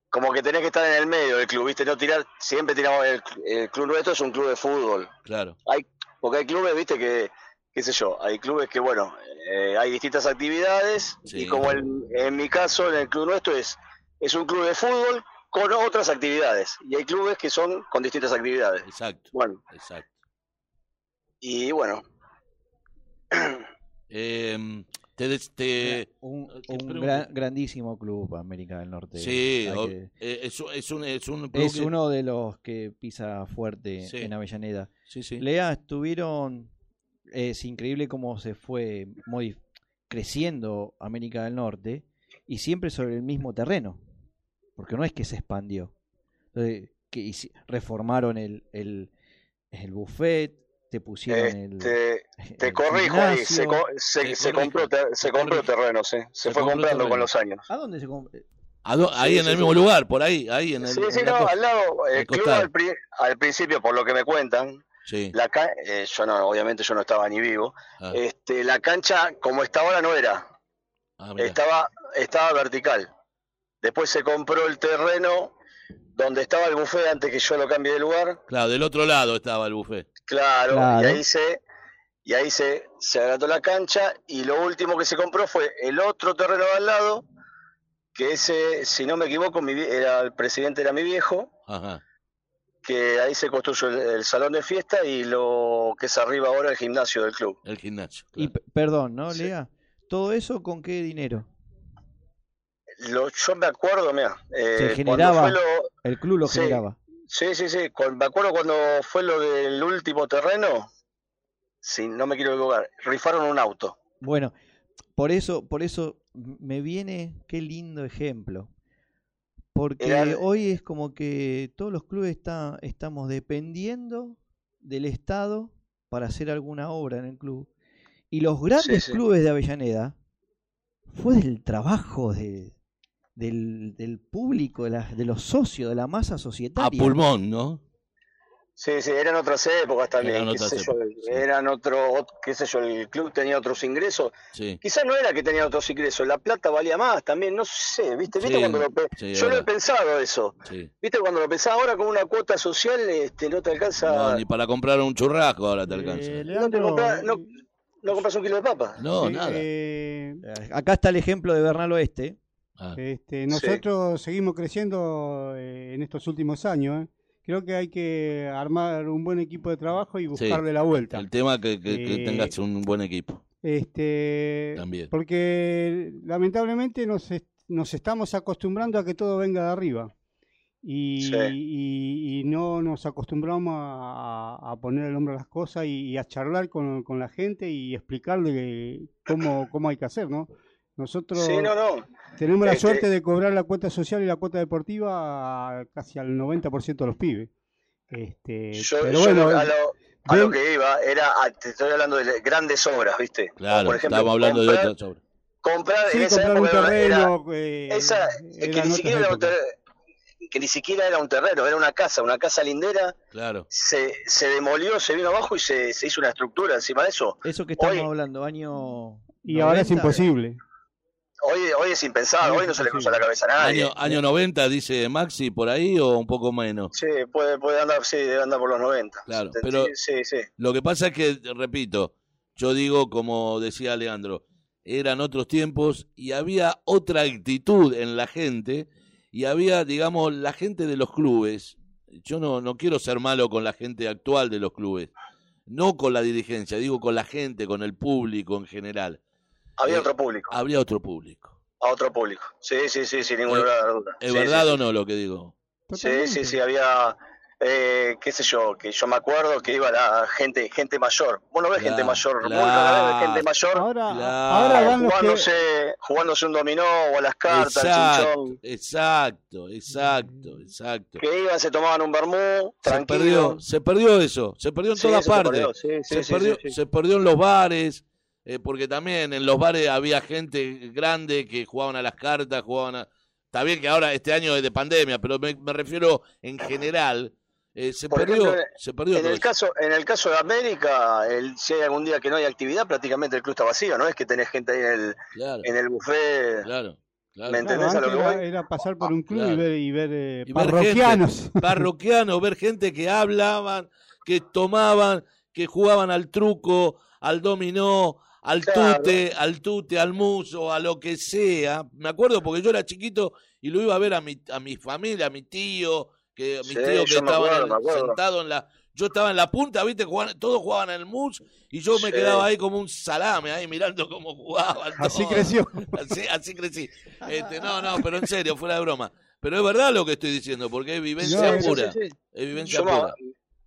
como que tenés que estar en el medio del club, ¿viste? No tirar, siempre tiramos el, el club nuestro es un club de fútbol. claro. Hay, porque hay clubes, ¿viste? Que, qué sé yo, hay clubes que, bueno, eh, hay distintas actividades Sí. y como en, en mi caso, en el club nuestro es, es un club de fútbol con otras actividades y hay clubes que son con distintas actividades. Exacto, Bueno, exacto. y bueno, Eh, te, Un, gran- grandísimo club América del Norte. sí, o- que- eh, es, un- es un es un club es que- uno de los que pisa fuerte Sí. en Avellaneda. sí, sí. Lea, estuvieron. Es increíble cómo se fue muy creciendo América del Norte y siempre sobre el mismo terreno. Porque no es que se expandió. Entonces, que reformaron el, el, el buffet, te pusieron el. este, te el corrijo ahí, se, gimnasio. co- se, Te se corrijo, compró, ter- se te compró terreno, sí. Se, Se fue comprando terreno. con los años. ¿A dónde se compró? ¿A dó- ahí Sí, en el sí, mismo sí. lugar, por ahí, ahí en el. Sí, sí, la no, al lado, el club costado. al, pri- al principio, por lo que me cuentan, Sí. La ca- eh, yo no, obviamente yo no estaba ni vivo. Ah. Este, la cancha como está ahora no era, Ah, estaba, estaba vertical. Después se compró el terreno donde estaba el buffet antes que yo lo cambie de lugar. Claro, del otro lado estaba el buffet. Claro, Claro. y ahí se y ahí se, se agrató la cancha y lo último que se compró fue el otro terreno de al lado, que ese, si no me equivoco, mi, vie- era el presidente era mi viejo, Ajá. que ahí se construyó el, el salón de fiesta y lo que es arriba ahora el gimnasio del club. El gimnasio. Y claro. perdón, ¿no, Sí. Lea? ¿Todo eso con qué dinero? Lo, yo me acuerdo, mira, Se eh, generaba. cuando fue lo, El club lo Sí. generaba. Sí, sí, sí. Me acuerdo cuando fue lo del último terreno, si no me quiero equivocar, rifaron un auto. Bueno, por eso, por eso me viene, qué lindo ejemplo. Porque Era- hoy es como que todos los clubes está, estamos dependiendo del Estado para hacer alguna obra en el club. Y los grandes sí. clubes de Avellaneda fue del trabajo de, del, del público, de, la- de los socios, de la masa A societaria. pulmón, ¿no? Sí, sí, eran otras épocas también, Eran qué otras sé yo, épocas, sí. eran otro, ot- qué sé yo, el club tenía otros ingresos. Sí. Quizás no era que tenía otros ingresos, la plata valía más también, no sé, ¿viste? ¿Viste Sí, cuando lo pe- sí, es yo lo he pensado eso. Sí. ¿Viste cuando lo pensás ahora con una cuota social este no te alcanza No, ni para comprar un churrasco ahora te alcanza. Eh, no te compras no, no compras un kilo de papa. No, sí, nada. eh, Eh, Acá está el ejemplo de Bernal Oeste. Ah, Este, nosotros seguimos creciendo eh, en estos últimos años. ¿eh? Creo que hay que armar un buen equipo de trabajo y Sí. buscarle la vuelta. El tema que, que, que Eh, tengas un buen equipo. Este, También. Porque lamentablemente nos, est- nos estamos acostumbrando a que todo venga de arriba. Y, Sí. y- y no nos acostumbramos a, a poner el hombro a las cosas y, y a charlar con, con la gente y explicarle cómo, cómo hay que hacer, ¿no? Nosotros Sí, no, no. tenemos la Este- suerte de cobrar la cuota social y la cuota deportiva a casi al 90% de los pibes. Este, Yo, pero yo bueno, a, lo, a lo que iba era, a- te estoy hablando de grandes obras, ¿viste? Claro, por ejemplo, estamos hablando de otras obras. Comprar, sí, en esa comprar un era- terreno. eh, esa, que ni siquiera era un terreno, que ni siquiera era un terreno, era una casa, una casa lindera, Claro. se, se demolió, se vino abajo y se, se hizo una estructura encima de eso. Eso que estamos Hoy- hablando, año. Y ahora es 90, imposible. Hoy, hoy es impensado, hoy no se le cruza la cabeza a nadie. Año, año 90, dice Maxi, por ahí o un poco menos. Sí, puede, puede andar, sí, debe andar por los 90. Claro, pero- Sí, sí. Lo que pasa es que, repito, yo digo, como decía Leandro, eran otros tiempos y había otra actitud en la gente y había, digamos, la gente de los clubes. Yo no, no quiero ser malo con la gente actual de los clubes, no con la dirigencia, digo con la gente, con el público en general. Había Eh, otro público, Habría otro público. a otro público. Sí, sí, sí, sin ninguna Eh, duda. ¿Es Sí, verdad sí, o no lo que digo? Sí, sí, sí, había, eh, qué sé yo, que yo me acuerdo que iba la gente gente mayor. Bueno, ves gente mayor, muy claro. rara vez gente mayor Ahora, Claro. ahora van los que, jugándose, jugándose un dominó o a las cartas, Exacto, chinchón. exacto, exacto, exacto. Que iban, se tomaban un vermú, Se tranquilo. perdió, se perdió eso, se perdió en Sí, todas se partes. perdió, sí, sí, se, sí, perdió, sí, sí. se perdió en los bares, eh, porque también en los bares había gente grande que jugaban a las cartas, jugaban a... Está bien que ahora este año es de pandemia, pero me, me refiero en general. eh, se, perdió, ejemplo, se perdió En el eso. caso, en el caso de América, el, si hay algún día que no hay actividad, prácticamente el club está vacío, no es que tenés gente ahí en el, Claro, en el buffet. claro, claro. ¿Me claro, entendés a lo que era, voy? era pasar por un club Claro. y ver, y ver, eh, Y ver parroquianos. Parroquianos, ver gente que hablaban, que tomaban, que jugaban al truco, al dominó, al Claro. tute, al tute, al muso, a lo que sea. Me acuerdo porque yo era chiquito y lo iba a ver a mi, a mi familia, a mi tío, que mi Sí, tío que yo me estaba acuerdo, me acuerdo. sentado en la yo estaba en la punta, viste, Jugaban- todos jugaban en el mus y yo me Sí. quedaba ahí como un salame ahí mirando cómo jugaban. Así creció. Así, así crecí. Este, no, no, pero en serio, fuera de broma. Pero es verdad lo que estoy diciendo, porque es vivencia No, pura. sí, sí. Es vivencia Yo me- pura.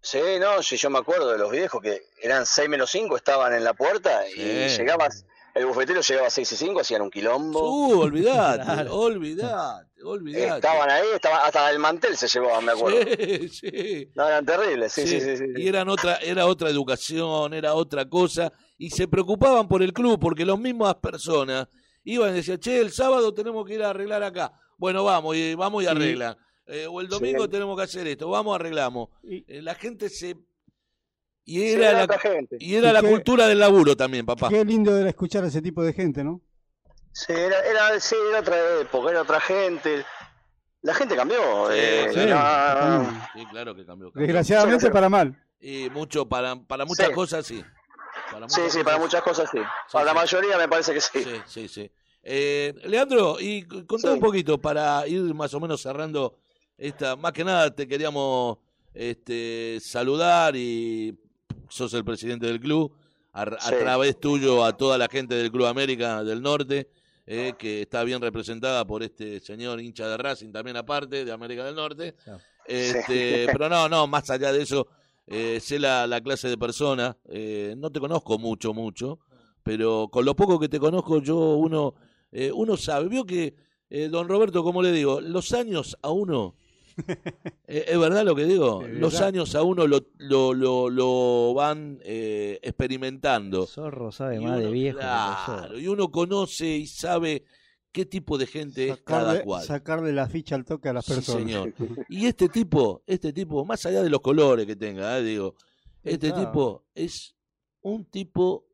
Sí, no, sí, yo me acuerdo de los viejos que eran 6 menos 5, estaban en la puerta y llegabas, el bufetero llegaba a 6 y 5, hacían un quilombo. Uh, olvidate, Claro. olvidate, olvidate. Estaban ahí, estaban, hasta el mantel se llevaban, me acuerdo. Sí, sí. No, eran terribles, sí, sí, Sí, sí. sí, sí. Y eran otra, era otra educación, era otra cosa, y se preocupaban por el club, porque las mismas personas iban y decían, che, el sábado tenemos que ir a arreglar acá. Bueno, vamos, y vamos y Sí. arreglan. Eh, o el domingo Sí. tenemos que hacer esto, vamos, arreglamos. Y- Eh, la gente se Y era, la, gente. y era la qué- cultura del laburo también, papá. Qué lindo era escuchar a ese tipo de gente, ¿no? Sí, era, era, sí, era otra época, era otra gente. La gente cambió. eh, sí, era- Sí, claro que cambió. cambió. Desgraciadamente para mal. Y mucho, para, para muchas Sí. cosas sí. Para Sí, sí, para muchas cosas sí. Para la mayoría me parece que sí. Sí, sí, sí. Eh, Leandro, y contá un poquito para ir más o menos cerrando esta. Más que nada te queríamos este, saludar y sos el presidente del club. A, a través tuyo a toda la gente del Club América del Norte, eh, que está bien representada por este señor hincha de Racing también aparte, de América del Norte. Este, Sí. Pero no, no, más allá de eso, eh, sé la, la clase de persona. eh, no te conozco mucho, mucho, pero con lo poco que te conozco, yo uno, eh, uno sabe. Vio que, eh, don Roberto, como le digo, los años a uno. eh, ¿Es verdad lo que digo? Los años a uno lo, lo, lo, lo van eh, experimentando. Zorro sabe Y más de uno- viejo que claro, y uno conoce y sabe qué tipo de gente es cada cual. sacarle la ficha al toque a las Sí, personas. señor. Y este tipo, este tipo, más allá de los colores que tenga, eh, digo, este claro. tipo es un tipo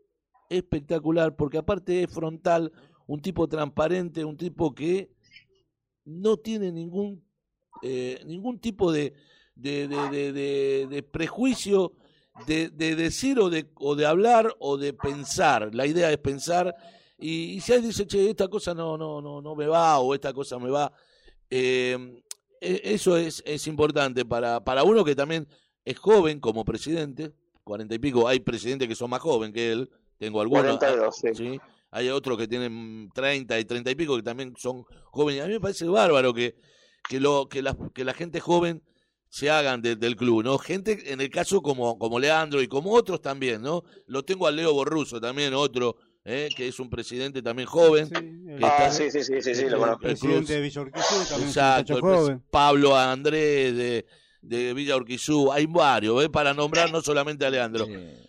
espectacular, porque aparte es frontal, un tipo transparente, un tipo que no tiene ningún eh, ningún tipo de, de, de, de- prejuicio de, de decir o de, o de hablar o de pensar. La idea es pensar y, y si alguien dice, che, esta cosa no, no, no, no me va o esta cosa me va, eh, e- eso es, es importante para, para uno que también es joven como presidente, cuarenta y pico, hay presidentes que son más jóvenes que él, tengo algunos. 42, sí. ¿sí? Hay otros que tienen 30 y 30 y pico que también son jóvenes. A mí me parece bárbaro que, que, lo, que, la, que la gente joven se hagan de- del club, ¿no? Gente, en el caso como, como Leandro y como otros también, ¿no? Lo tengo a Leo Borruso también, otro, ¿eh? que es un presidente también joven. que Ah, está- sí, sí, sí, sí, sí, lo conozco. el Presidente de Villa Urquizu, también Exacto, joven. Pablo Andrés de, de Villa Urquizú, hay varios, ¿eh? para nombrar no solamente a Leandro.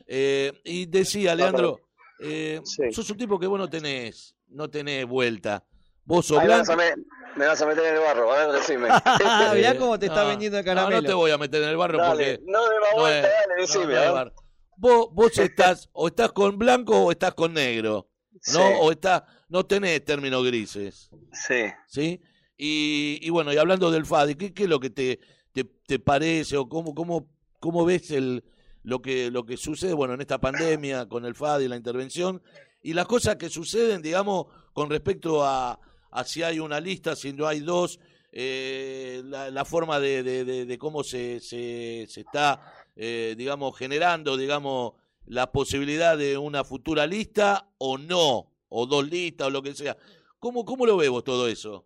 Eh, y decía, Leandro, eh, sos un tipo que vos no tenés, no tenés vuelta. Vos sos blanco. a me, vas a meter en el barro, a ver, decime. Mirá cómo te está vendiendo el No, caramelo. no te voy a meter en el barro Dale, porque. no de más vuelta, es- dale, decime, no, no a ver. Vos, vos estás, o estás con blanco o estás con negro. ¿No? Sí. O estás, no tenés términos grises. Sí. ¿Sí? Y, y bueno, y hablando del FADI, ¿qué, qué es lo que te, te, te parece o cómo, cómo, cómo ves el, lo, que, lo que sucede, bueno, en esta pandemia con el FADI, la intervención, y las cosas que suceden, digamos, con respecto a, a si hay una lista, si no hay dos, eh, la, la forma de, de, de- de cómo se, se, se está, eh, digamos, generando, digamos, la posibilidad de una futura lista o no, o dos listas o lo que sea. ¿Cómo, cómo lo ves vos todo eso?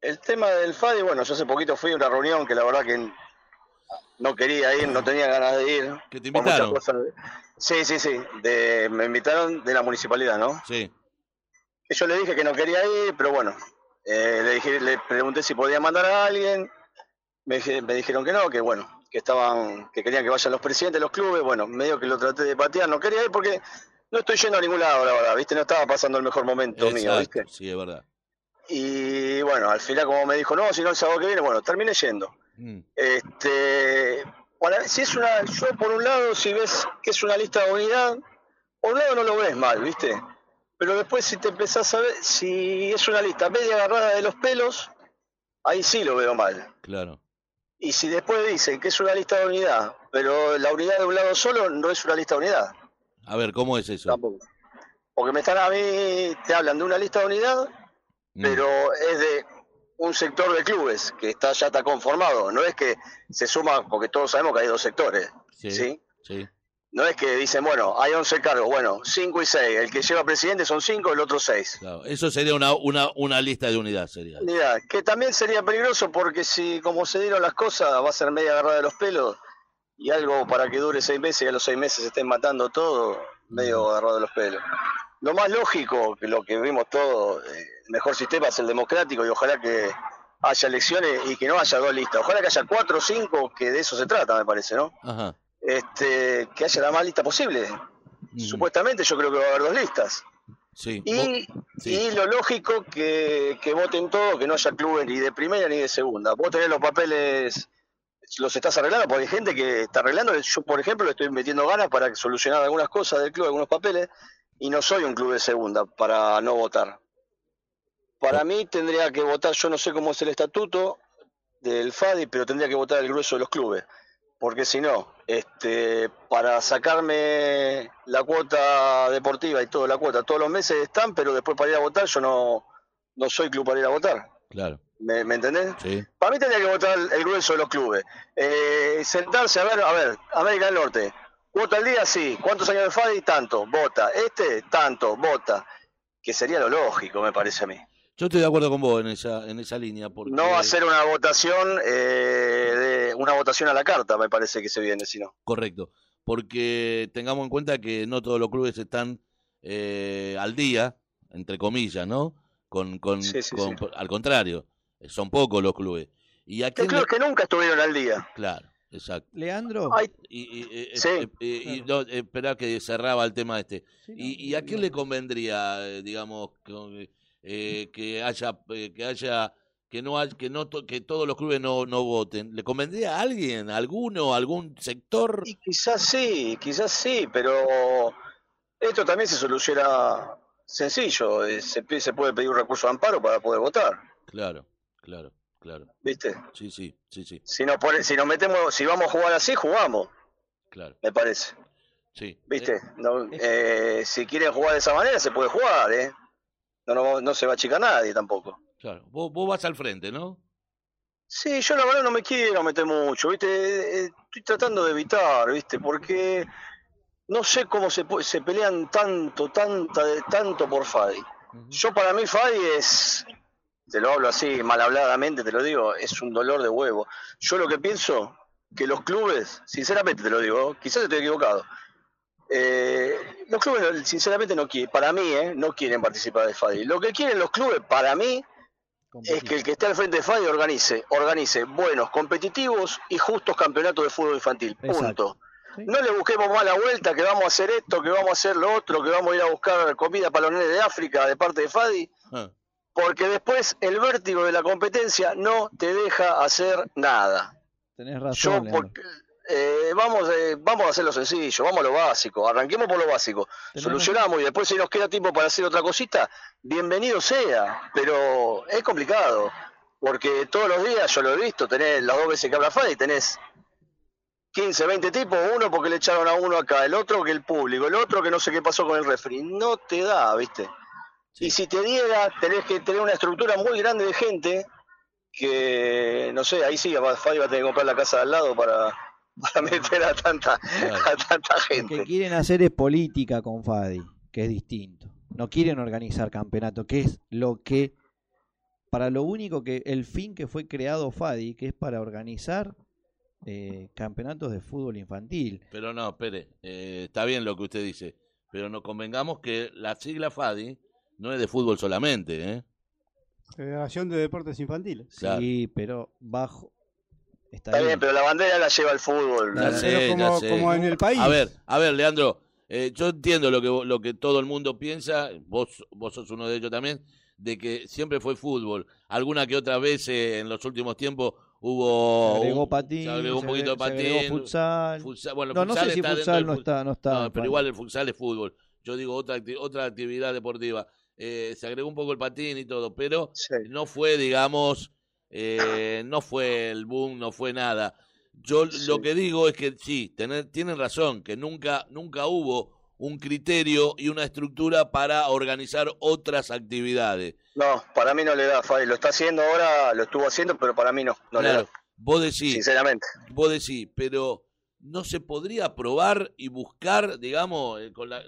El tema del FADI, bueno, yo hace poquito fui a una reunión que la verdad que no quería ir, no tenía ganas de ir. Que te invitaron. Sí, sí, sí. De, me invitaron de la municipalidad, ¿no? Sí. Yo le dije que no quería ir, pero bueno, eh, le, dije, le pregunté si podía mandar a alguien. Me, me dijeron que no, que bueno, que estaban, que querían que vayan los presidentes de los clubes. Bueno, medio que lo traté de patear, no quería ir porque no estoy yendo a ningún lado, la verdad, ¿viste? No estaba pasando el mejor momento mío, ¿viste? Sí, es verdad. Y bueno, al final como me dijo, no, si no el sábado que viene, bueno, terminé yendo. Mm. Este, bueno, si es una, yo por un lado, si ves que es una lista de unidad, por un lado no lo ves mal, ¿viste? Pero después si te empezás a ver, si es una lista media agarrada de los pelos, ahí sí lo veo mal. Claro. Y si después dicen que es una lista de unidad, pero la unidad de un lado solo no es una lista de unidad. A ver, ¿cómo es eso? Porque me están a mí, te hablan de una lista de unidad, Mm. pero es de un sector de clubes que está ya está conformado. No es que se suma, porque todos sabemos que hay dos sectores. Sí. ¿sí? Sí. No es que dicen, bueno, hay 11 cargos, bueno, 5 y 6. El que lleva presidente son 5, el otro 6. Claro. Eso sería una, una, una lista de unidad, sería. Mira, que también sería peligroso porque si como se dieron las cosas va a ser media agarrada de los pelos y algo para que dure seis meses y a los seis meses se estén matando todo, medio agarrado de los pelos. Lo más lógico, que lo que vimos todo, eh, el mejor sistema es el democrático y ojalá que haya elecciones y que no haya dos listas. Ojalá que haya cuatro o cinco, que de eso se trata, me parece, ¿no? Ajá. Este, que haya la más lista posible. Supuestamente yo creo que va a haber dos listas. Sí. Y, Vos- sí. y lo lógico que, que voten todos, que no haya clubes ni de primera ni de segunda. Vos tenés los papeles los estás arreglando, porque hay gente que está arreglando. Yo, por ejemplo, le estoy metiendo ganas para solucionar algunas cosas del club, algunos papeles, y no soy un club de segunda para no votar. Para mí tendría que votar, yo no sé cómo es el estatuto del FADI, pero tendría que votar el grueso de los clubes. Porque si no, este, para sacarme la cuota deportiva y toda la cuota, todos los meses están, pero después para ir a votar yo no, no soy club para ir a votar. Claro. ¿Me, me entendés? Sí. Para mí tendría que votar el, el grueso de los clubes. Eh, sentarse a ver, a ver, América del Norte. ¿Cuota al día? Sí. ¿Cuántos años de FADI? Tanto. Vota. Este, tanto. Vota. Que sería lo lógico, me parece a mí. Yo estoy de acuerdo con vos en esa, en esa línea. Porque... No hacer una votación, eh, de, una votación a la carta, me parece que se viene, si no. Correcto. Porque tengamos en cuenta que no todos los clubes están eh, al día, entre comillas, ¿no? Con, con, Sí, sí, con- sí. Al contrario, son pocos los clubes. Y aquí Hay clubes que nunca estuvieron al día. Claro, exacto. Leandro, Ay, Y, y- eh, Sí. eh, eh, y no, eh, esperá que cerraba el tema este. ¿Y, y a quién le convendría, eh, digamos, que, eh, que haya, eh, que haya, que no hay, que no, to- que todos los clubes no, no voten? ¿Le convendría a alguien, a alguno, a algún sector? Y quizás sí, quizás sí, pero esto también se soluciona sencillo. eh, Se, puede pedir un recurso de amparo para poder votar, Claro, claro, claro. ¿viste? Sí, sí, sí, sí, Si nos, pone- si nos metemos, si vamos a jugar así, jugamos, claro. me parece. Sí. ¿Viste? No, eh, si quieren jugar de esa manera, se puede jugar, ¿eh? No, no, no se va a achicar nadie tampoco. Claro. Vos, vos vas al frente, ¿no? Sí, yo la verdad no me quiero meter mucho, ¿viste? Eh, Estoy tratando de evitar, ¿viste? Porque no sé cómo se, se pelean tanto, tanta, tanto por Fadi. Yo para mí Fadi es, te lo hablo así, mal habladamente, te lo digo, es un dolor de huevo. Yo lo que pienso, que los clubes, sinceramente te lo digo, quizás estoy equivocado, eh, los clubes sinceramente no quieren, para mí, eh, no quieren participar de Fadi. Lo que quieren los clubes, para mí, es que el que esté al frente de Fadi organice, organice buenos, competitivos y justos campeonatos de fútbol infantil. Punto. Exacto. No le busquemos más la vuelta, que vamos a hacer esto, que vamos a hacer lo otro, que vamos a ir a buscar comida para los nenes de África de parte de Fadi, Ah, porque después el vértigo de la competencia no te deja hacer nada. tenés Yo, razón, Leandro. porque, eh, vamos, eh, vamos a hacer lo sencillo, vamos a lo básico, arranquemos por lo básico, solucionamos y después si nos queda tiempo para hacer otra cosita, bienvenido sea, pero es complicado, porque todos los días, yo lo he visto, tenés las dos veces que habla Fadi, tenés 15, 20 tipos, uno porque le echaron a uno acá, el otro que el público, el otro que no sé qué pasó con el referee, no te da, ¿viste? Y si te diera, tenés que tener una estructura muy grande de gente que, no sé, ahí sí, Fadi va a tener que comprar la casa de al lado para, para meter a tanta, a tanta Lo gente. que quieren hacer es política con Fadi, que es distinto. No quieren organizar campeonato, que es lo que, para lo único que, el fin que fue creado Fadi, que es para organizar eh, campeonatos de fútbol infantil. pero no, espere, eh, está bien lo que usted dice, pero nos convengamos que la sigla FADI no es de fútbol solamente, ¿eh? Federación de Deportes Infantiles. Claro. Sí, pero bajo. Está, Está bien, pero la bandera la lleva el fútbol. Sé, como- ya sé. como en el país. A ver, a ver, Leandro, eh, yo entiendo lo que lo que todo el mundo piensa, vos vos sos uno de ellos también, de que siempre fue fútbol. Alguna que otra vez eh, en los últimos tiempos hubo Se agregó un, patín, se agregó un se poquito de agregó- se agregó patín, futsal. futsal- bueno, No, no futsal sé si futsal no está- no está No, pero igual el futsal es fútbol. Yo digo otra acti- otra actividad deportiva. Eh, se agregó un poco el patín y todo, pero no fue, digamos, eh, no fue el boom, no fue nada. Yo lo que digo es que sí, tener, tienen razón, que nunca, nunca hubo un criterio y una estructura para organizar otras actividades. No, para mí no le da, Fadi. Lo está haciendo ahora, lo estuvo haciendo, pero para mí no, no le da. vos decís, Sinceramente. vos decís, pero no se podría probar y buscar, digamos, eh, con la,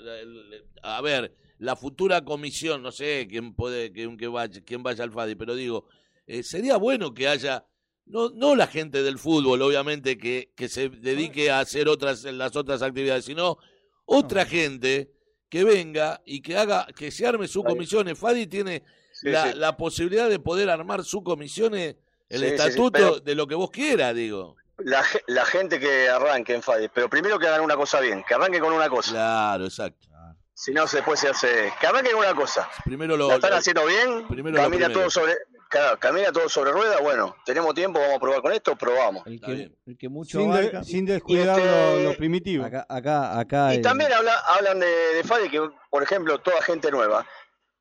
a ver, la futura comisión, no sé quién puede, quién, que vaya, quién vaya al FADI, pero digo, eh, sería bueno que haya, no, no la gente del fútbol, obviamente, que, que se dedique a hacer otras, las otras actividades, sino otra gente que venga y que haga, que se arme su comisiones. FADI tiene Sí, la, sí. la posibilidad de poder armar su comisiones, el Sí, estatuto de lo que vos quieras, digo. La, la gente que arranque en Fadi, pero primero que hagan una cosa bien, que arranque con una cosa. Claro, exacto. Si no, después se hace. Que arranque con una cosa. Primero lo, la están haciendo bien, primero camina todo sobre claro, camina todo sobre ruedas, bueno, tenemos tiempo, vamos a probar con esto, probamos. El que, el que mucho Sin, de- sin descuidar este- lo, lo primitivo. Acá, acá, acá Y el- también habla, hablan de, de Fadi, que por ejemplo, toda gente nueva.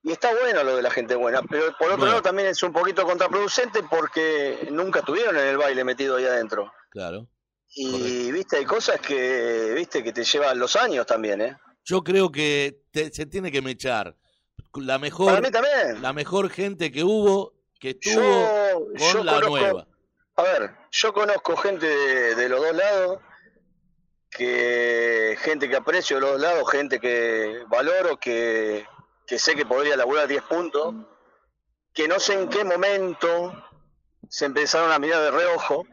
Y está bueno lo de la gente buena, pero por otro Bueno. lado también es un poquito contraproducente porque nunca estuvieron en el baile metido ahí adentro. Claro. Y viste, hay cosas que, viste, que te llevan los años también, ¿eh? Yo creo que te- se tiene que mechar. La Para mejor, mí también. la mejor gente que hubo, que estuvo Yo, con yo la conozco, nueva. A ver, yo conozco gente de, de los dos lados, que gente que aprecio de los dos lados, gente que valoro, que, que sé que podría laburar 10 puntos, que no sé en qué momento se empezaron a mirar de reojo.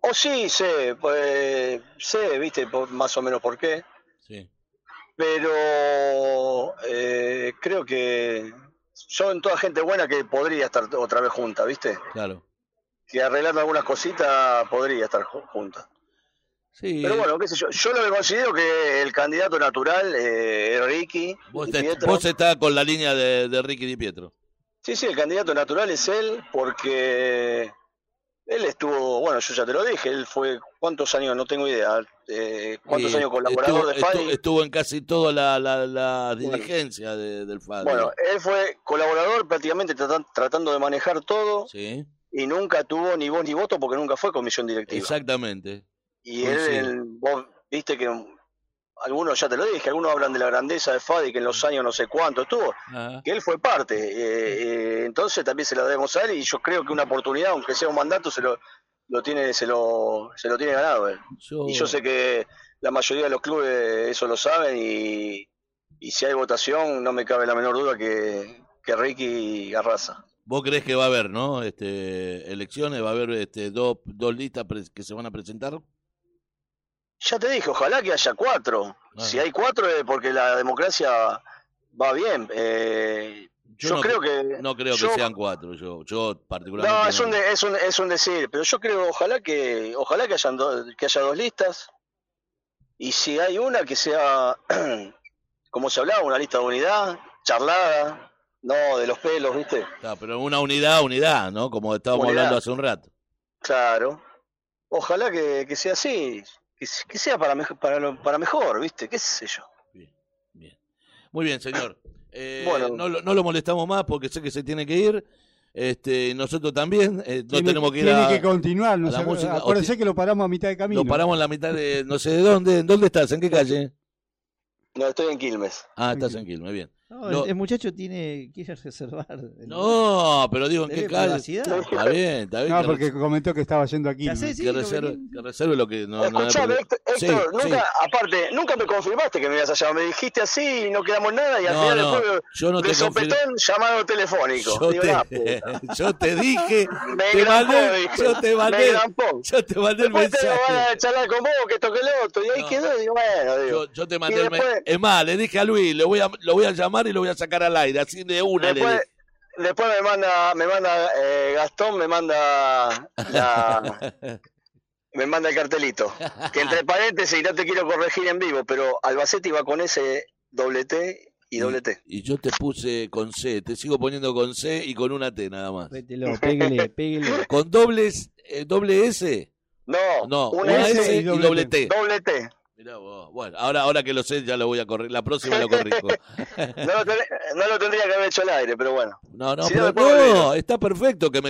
O sí, sé, pues, sé, viste, por- más o menos por qué. Sí. Pero eh, creo que son toda gente buena que podría estar otra vez junta, ¿viste? Claro. Que arreglando algunas cositas podría estar ju- junta. Sí. Pero bueno, qué sé yo. Yo lo que considero que el candidato natural eh, es Ricky. vos, Di te- Pietro. vos estás con la línea de, de Ricky Di Pietro. Sí, sí, el candidato natural es él porque él estuvo, bueno, yo ya te lo dije, él fue, ¿cuántos años? No tengo idea. eh, ¿Cuántos años colaborador estuvo, de Fadi? estu- estuvo en casi toda la, la, la dirigencia de- del FADI. Bueno, él fue colaborador prácticamente tratan- tratando de manejar todo sí, y nunca tuvo ni voz ni voto porque nunca fue comisión directiva. exactamente. Y él- vos viste que algunos, ya te lo dije, algunos hablan de la grandeza de Fadi, que en los años no sé cuánto estuvo, Ajá. que él fue parte. eh, eh, entonces también se la debemos a él y yo creo que una oportunidad, aunque sea un mandato, se lo, lo tiene, se lo, se lo tiene ganado él. Yo- Y yo sé que la mayoría de los clubes eso lo saben y, y si hay votación no me cabe la menor duda que, que Ricky arrasa. ¿Vos creés que va a haber, no? Este, elecciones, va a haber este, dos, dos listas que se van a presentar. Ya te dije, ojalá que haya cuatro. Si hay cuatro es porque la democracia va bien. Eh, yo, no, creo que... No creo yo- que sean cuatro, yo, yo particularmente. No, es un, de- es, un, es un decir, pero yo creo, ojalá que ojalá que, hayan do- que haya dos listas. Y si hay una que sea, como se hablaba, una lista de unidad, charlada, no de los pelos, ¿viste? Está, pero una unidad, unidad, ¿no? Como estábamos Unidad. hablando hace un rato. Claro. Ojalá que, que sea así, que, sea para, para, lo- para mejor, ¿viste? ¿Qué sé yo? Muy bien, señor. Eh, Bueno. no, lo- no lo molestamos más porque sé que se tiene que ir. Este, nosotros también. eh, no Tiene- tenemos que ir tiene a, que continuar. No a la sé, música. O acuérdese ti- que lo paramos a mitad de camino. Lo paramos en la mitad de. No sé de dónde. ¿Dónde estás? ¿En qué calle? No, estoy en Quilmes. Ah, estás en Quilmes, bien. No, Lo- el, el muchacho tiene quiere reservar. el- No, pero digo, ¿en qué privacidad. Está bien, está bien. No, que porque comentó que estaba yendo aquí. Ya sé, sí, que, lo reserve, que reserve lo que no, no Escuchame, problema. Héctor, Sí, Héctor, sí. nunca, aparte, nunca me confirmaste que me ibas a llamar. Me dijiste así y no quedamos nada y al No, final no, después yo no de te sopetón llamado telefónico. Yo Digo, te, puta. yo te dije, te mandé, yo te Me mandé, yo te mandé el Después te van mensaje. a charlar con vos, que esto que lo otro. Y ahí No. quedó, digo, bueno, digo. Yo, yo te mandé el mensaje. Es más, le dije a Luis, le voy a, lo voy a llamar y lo voy a sacar al aire, así de una. Después, después me manda, me manda eh, Gastón, me manda la, me manda el cartelito. Que entre paréntesis, y no te quiero corregir en vivo, pero Albacete iba con ese doble T y doble T. Y yo te puse con C, te sigo poniendo con C y con una T nada más. Péguele, péguele, péguele. ¿Con dobles, eh, doble S? No, No, una una S S y doble T. doble T. Mirá vos. Bueno, ahora, ahora que lo sé ya lo voy a corregir, la próxima lo corrijo. No lo, ten- no lo tendría que haber hecho al aire, pero bueno. No, no, Si pero no, no, está perfecto que me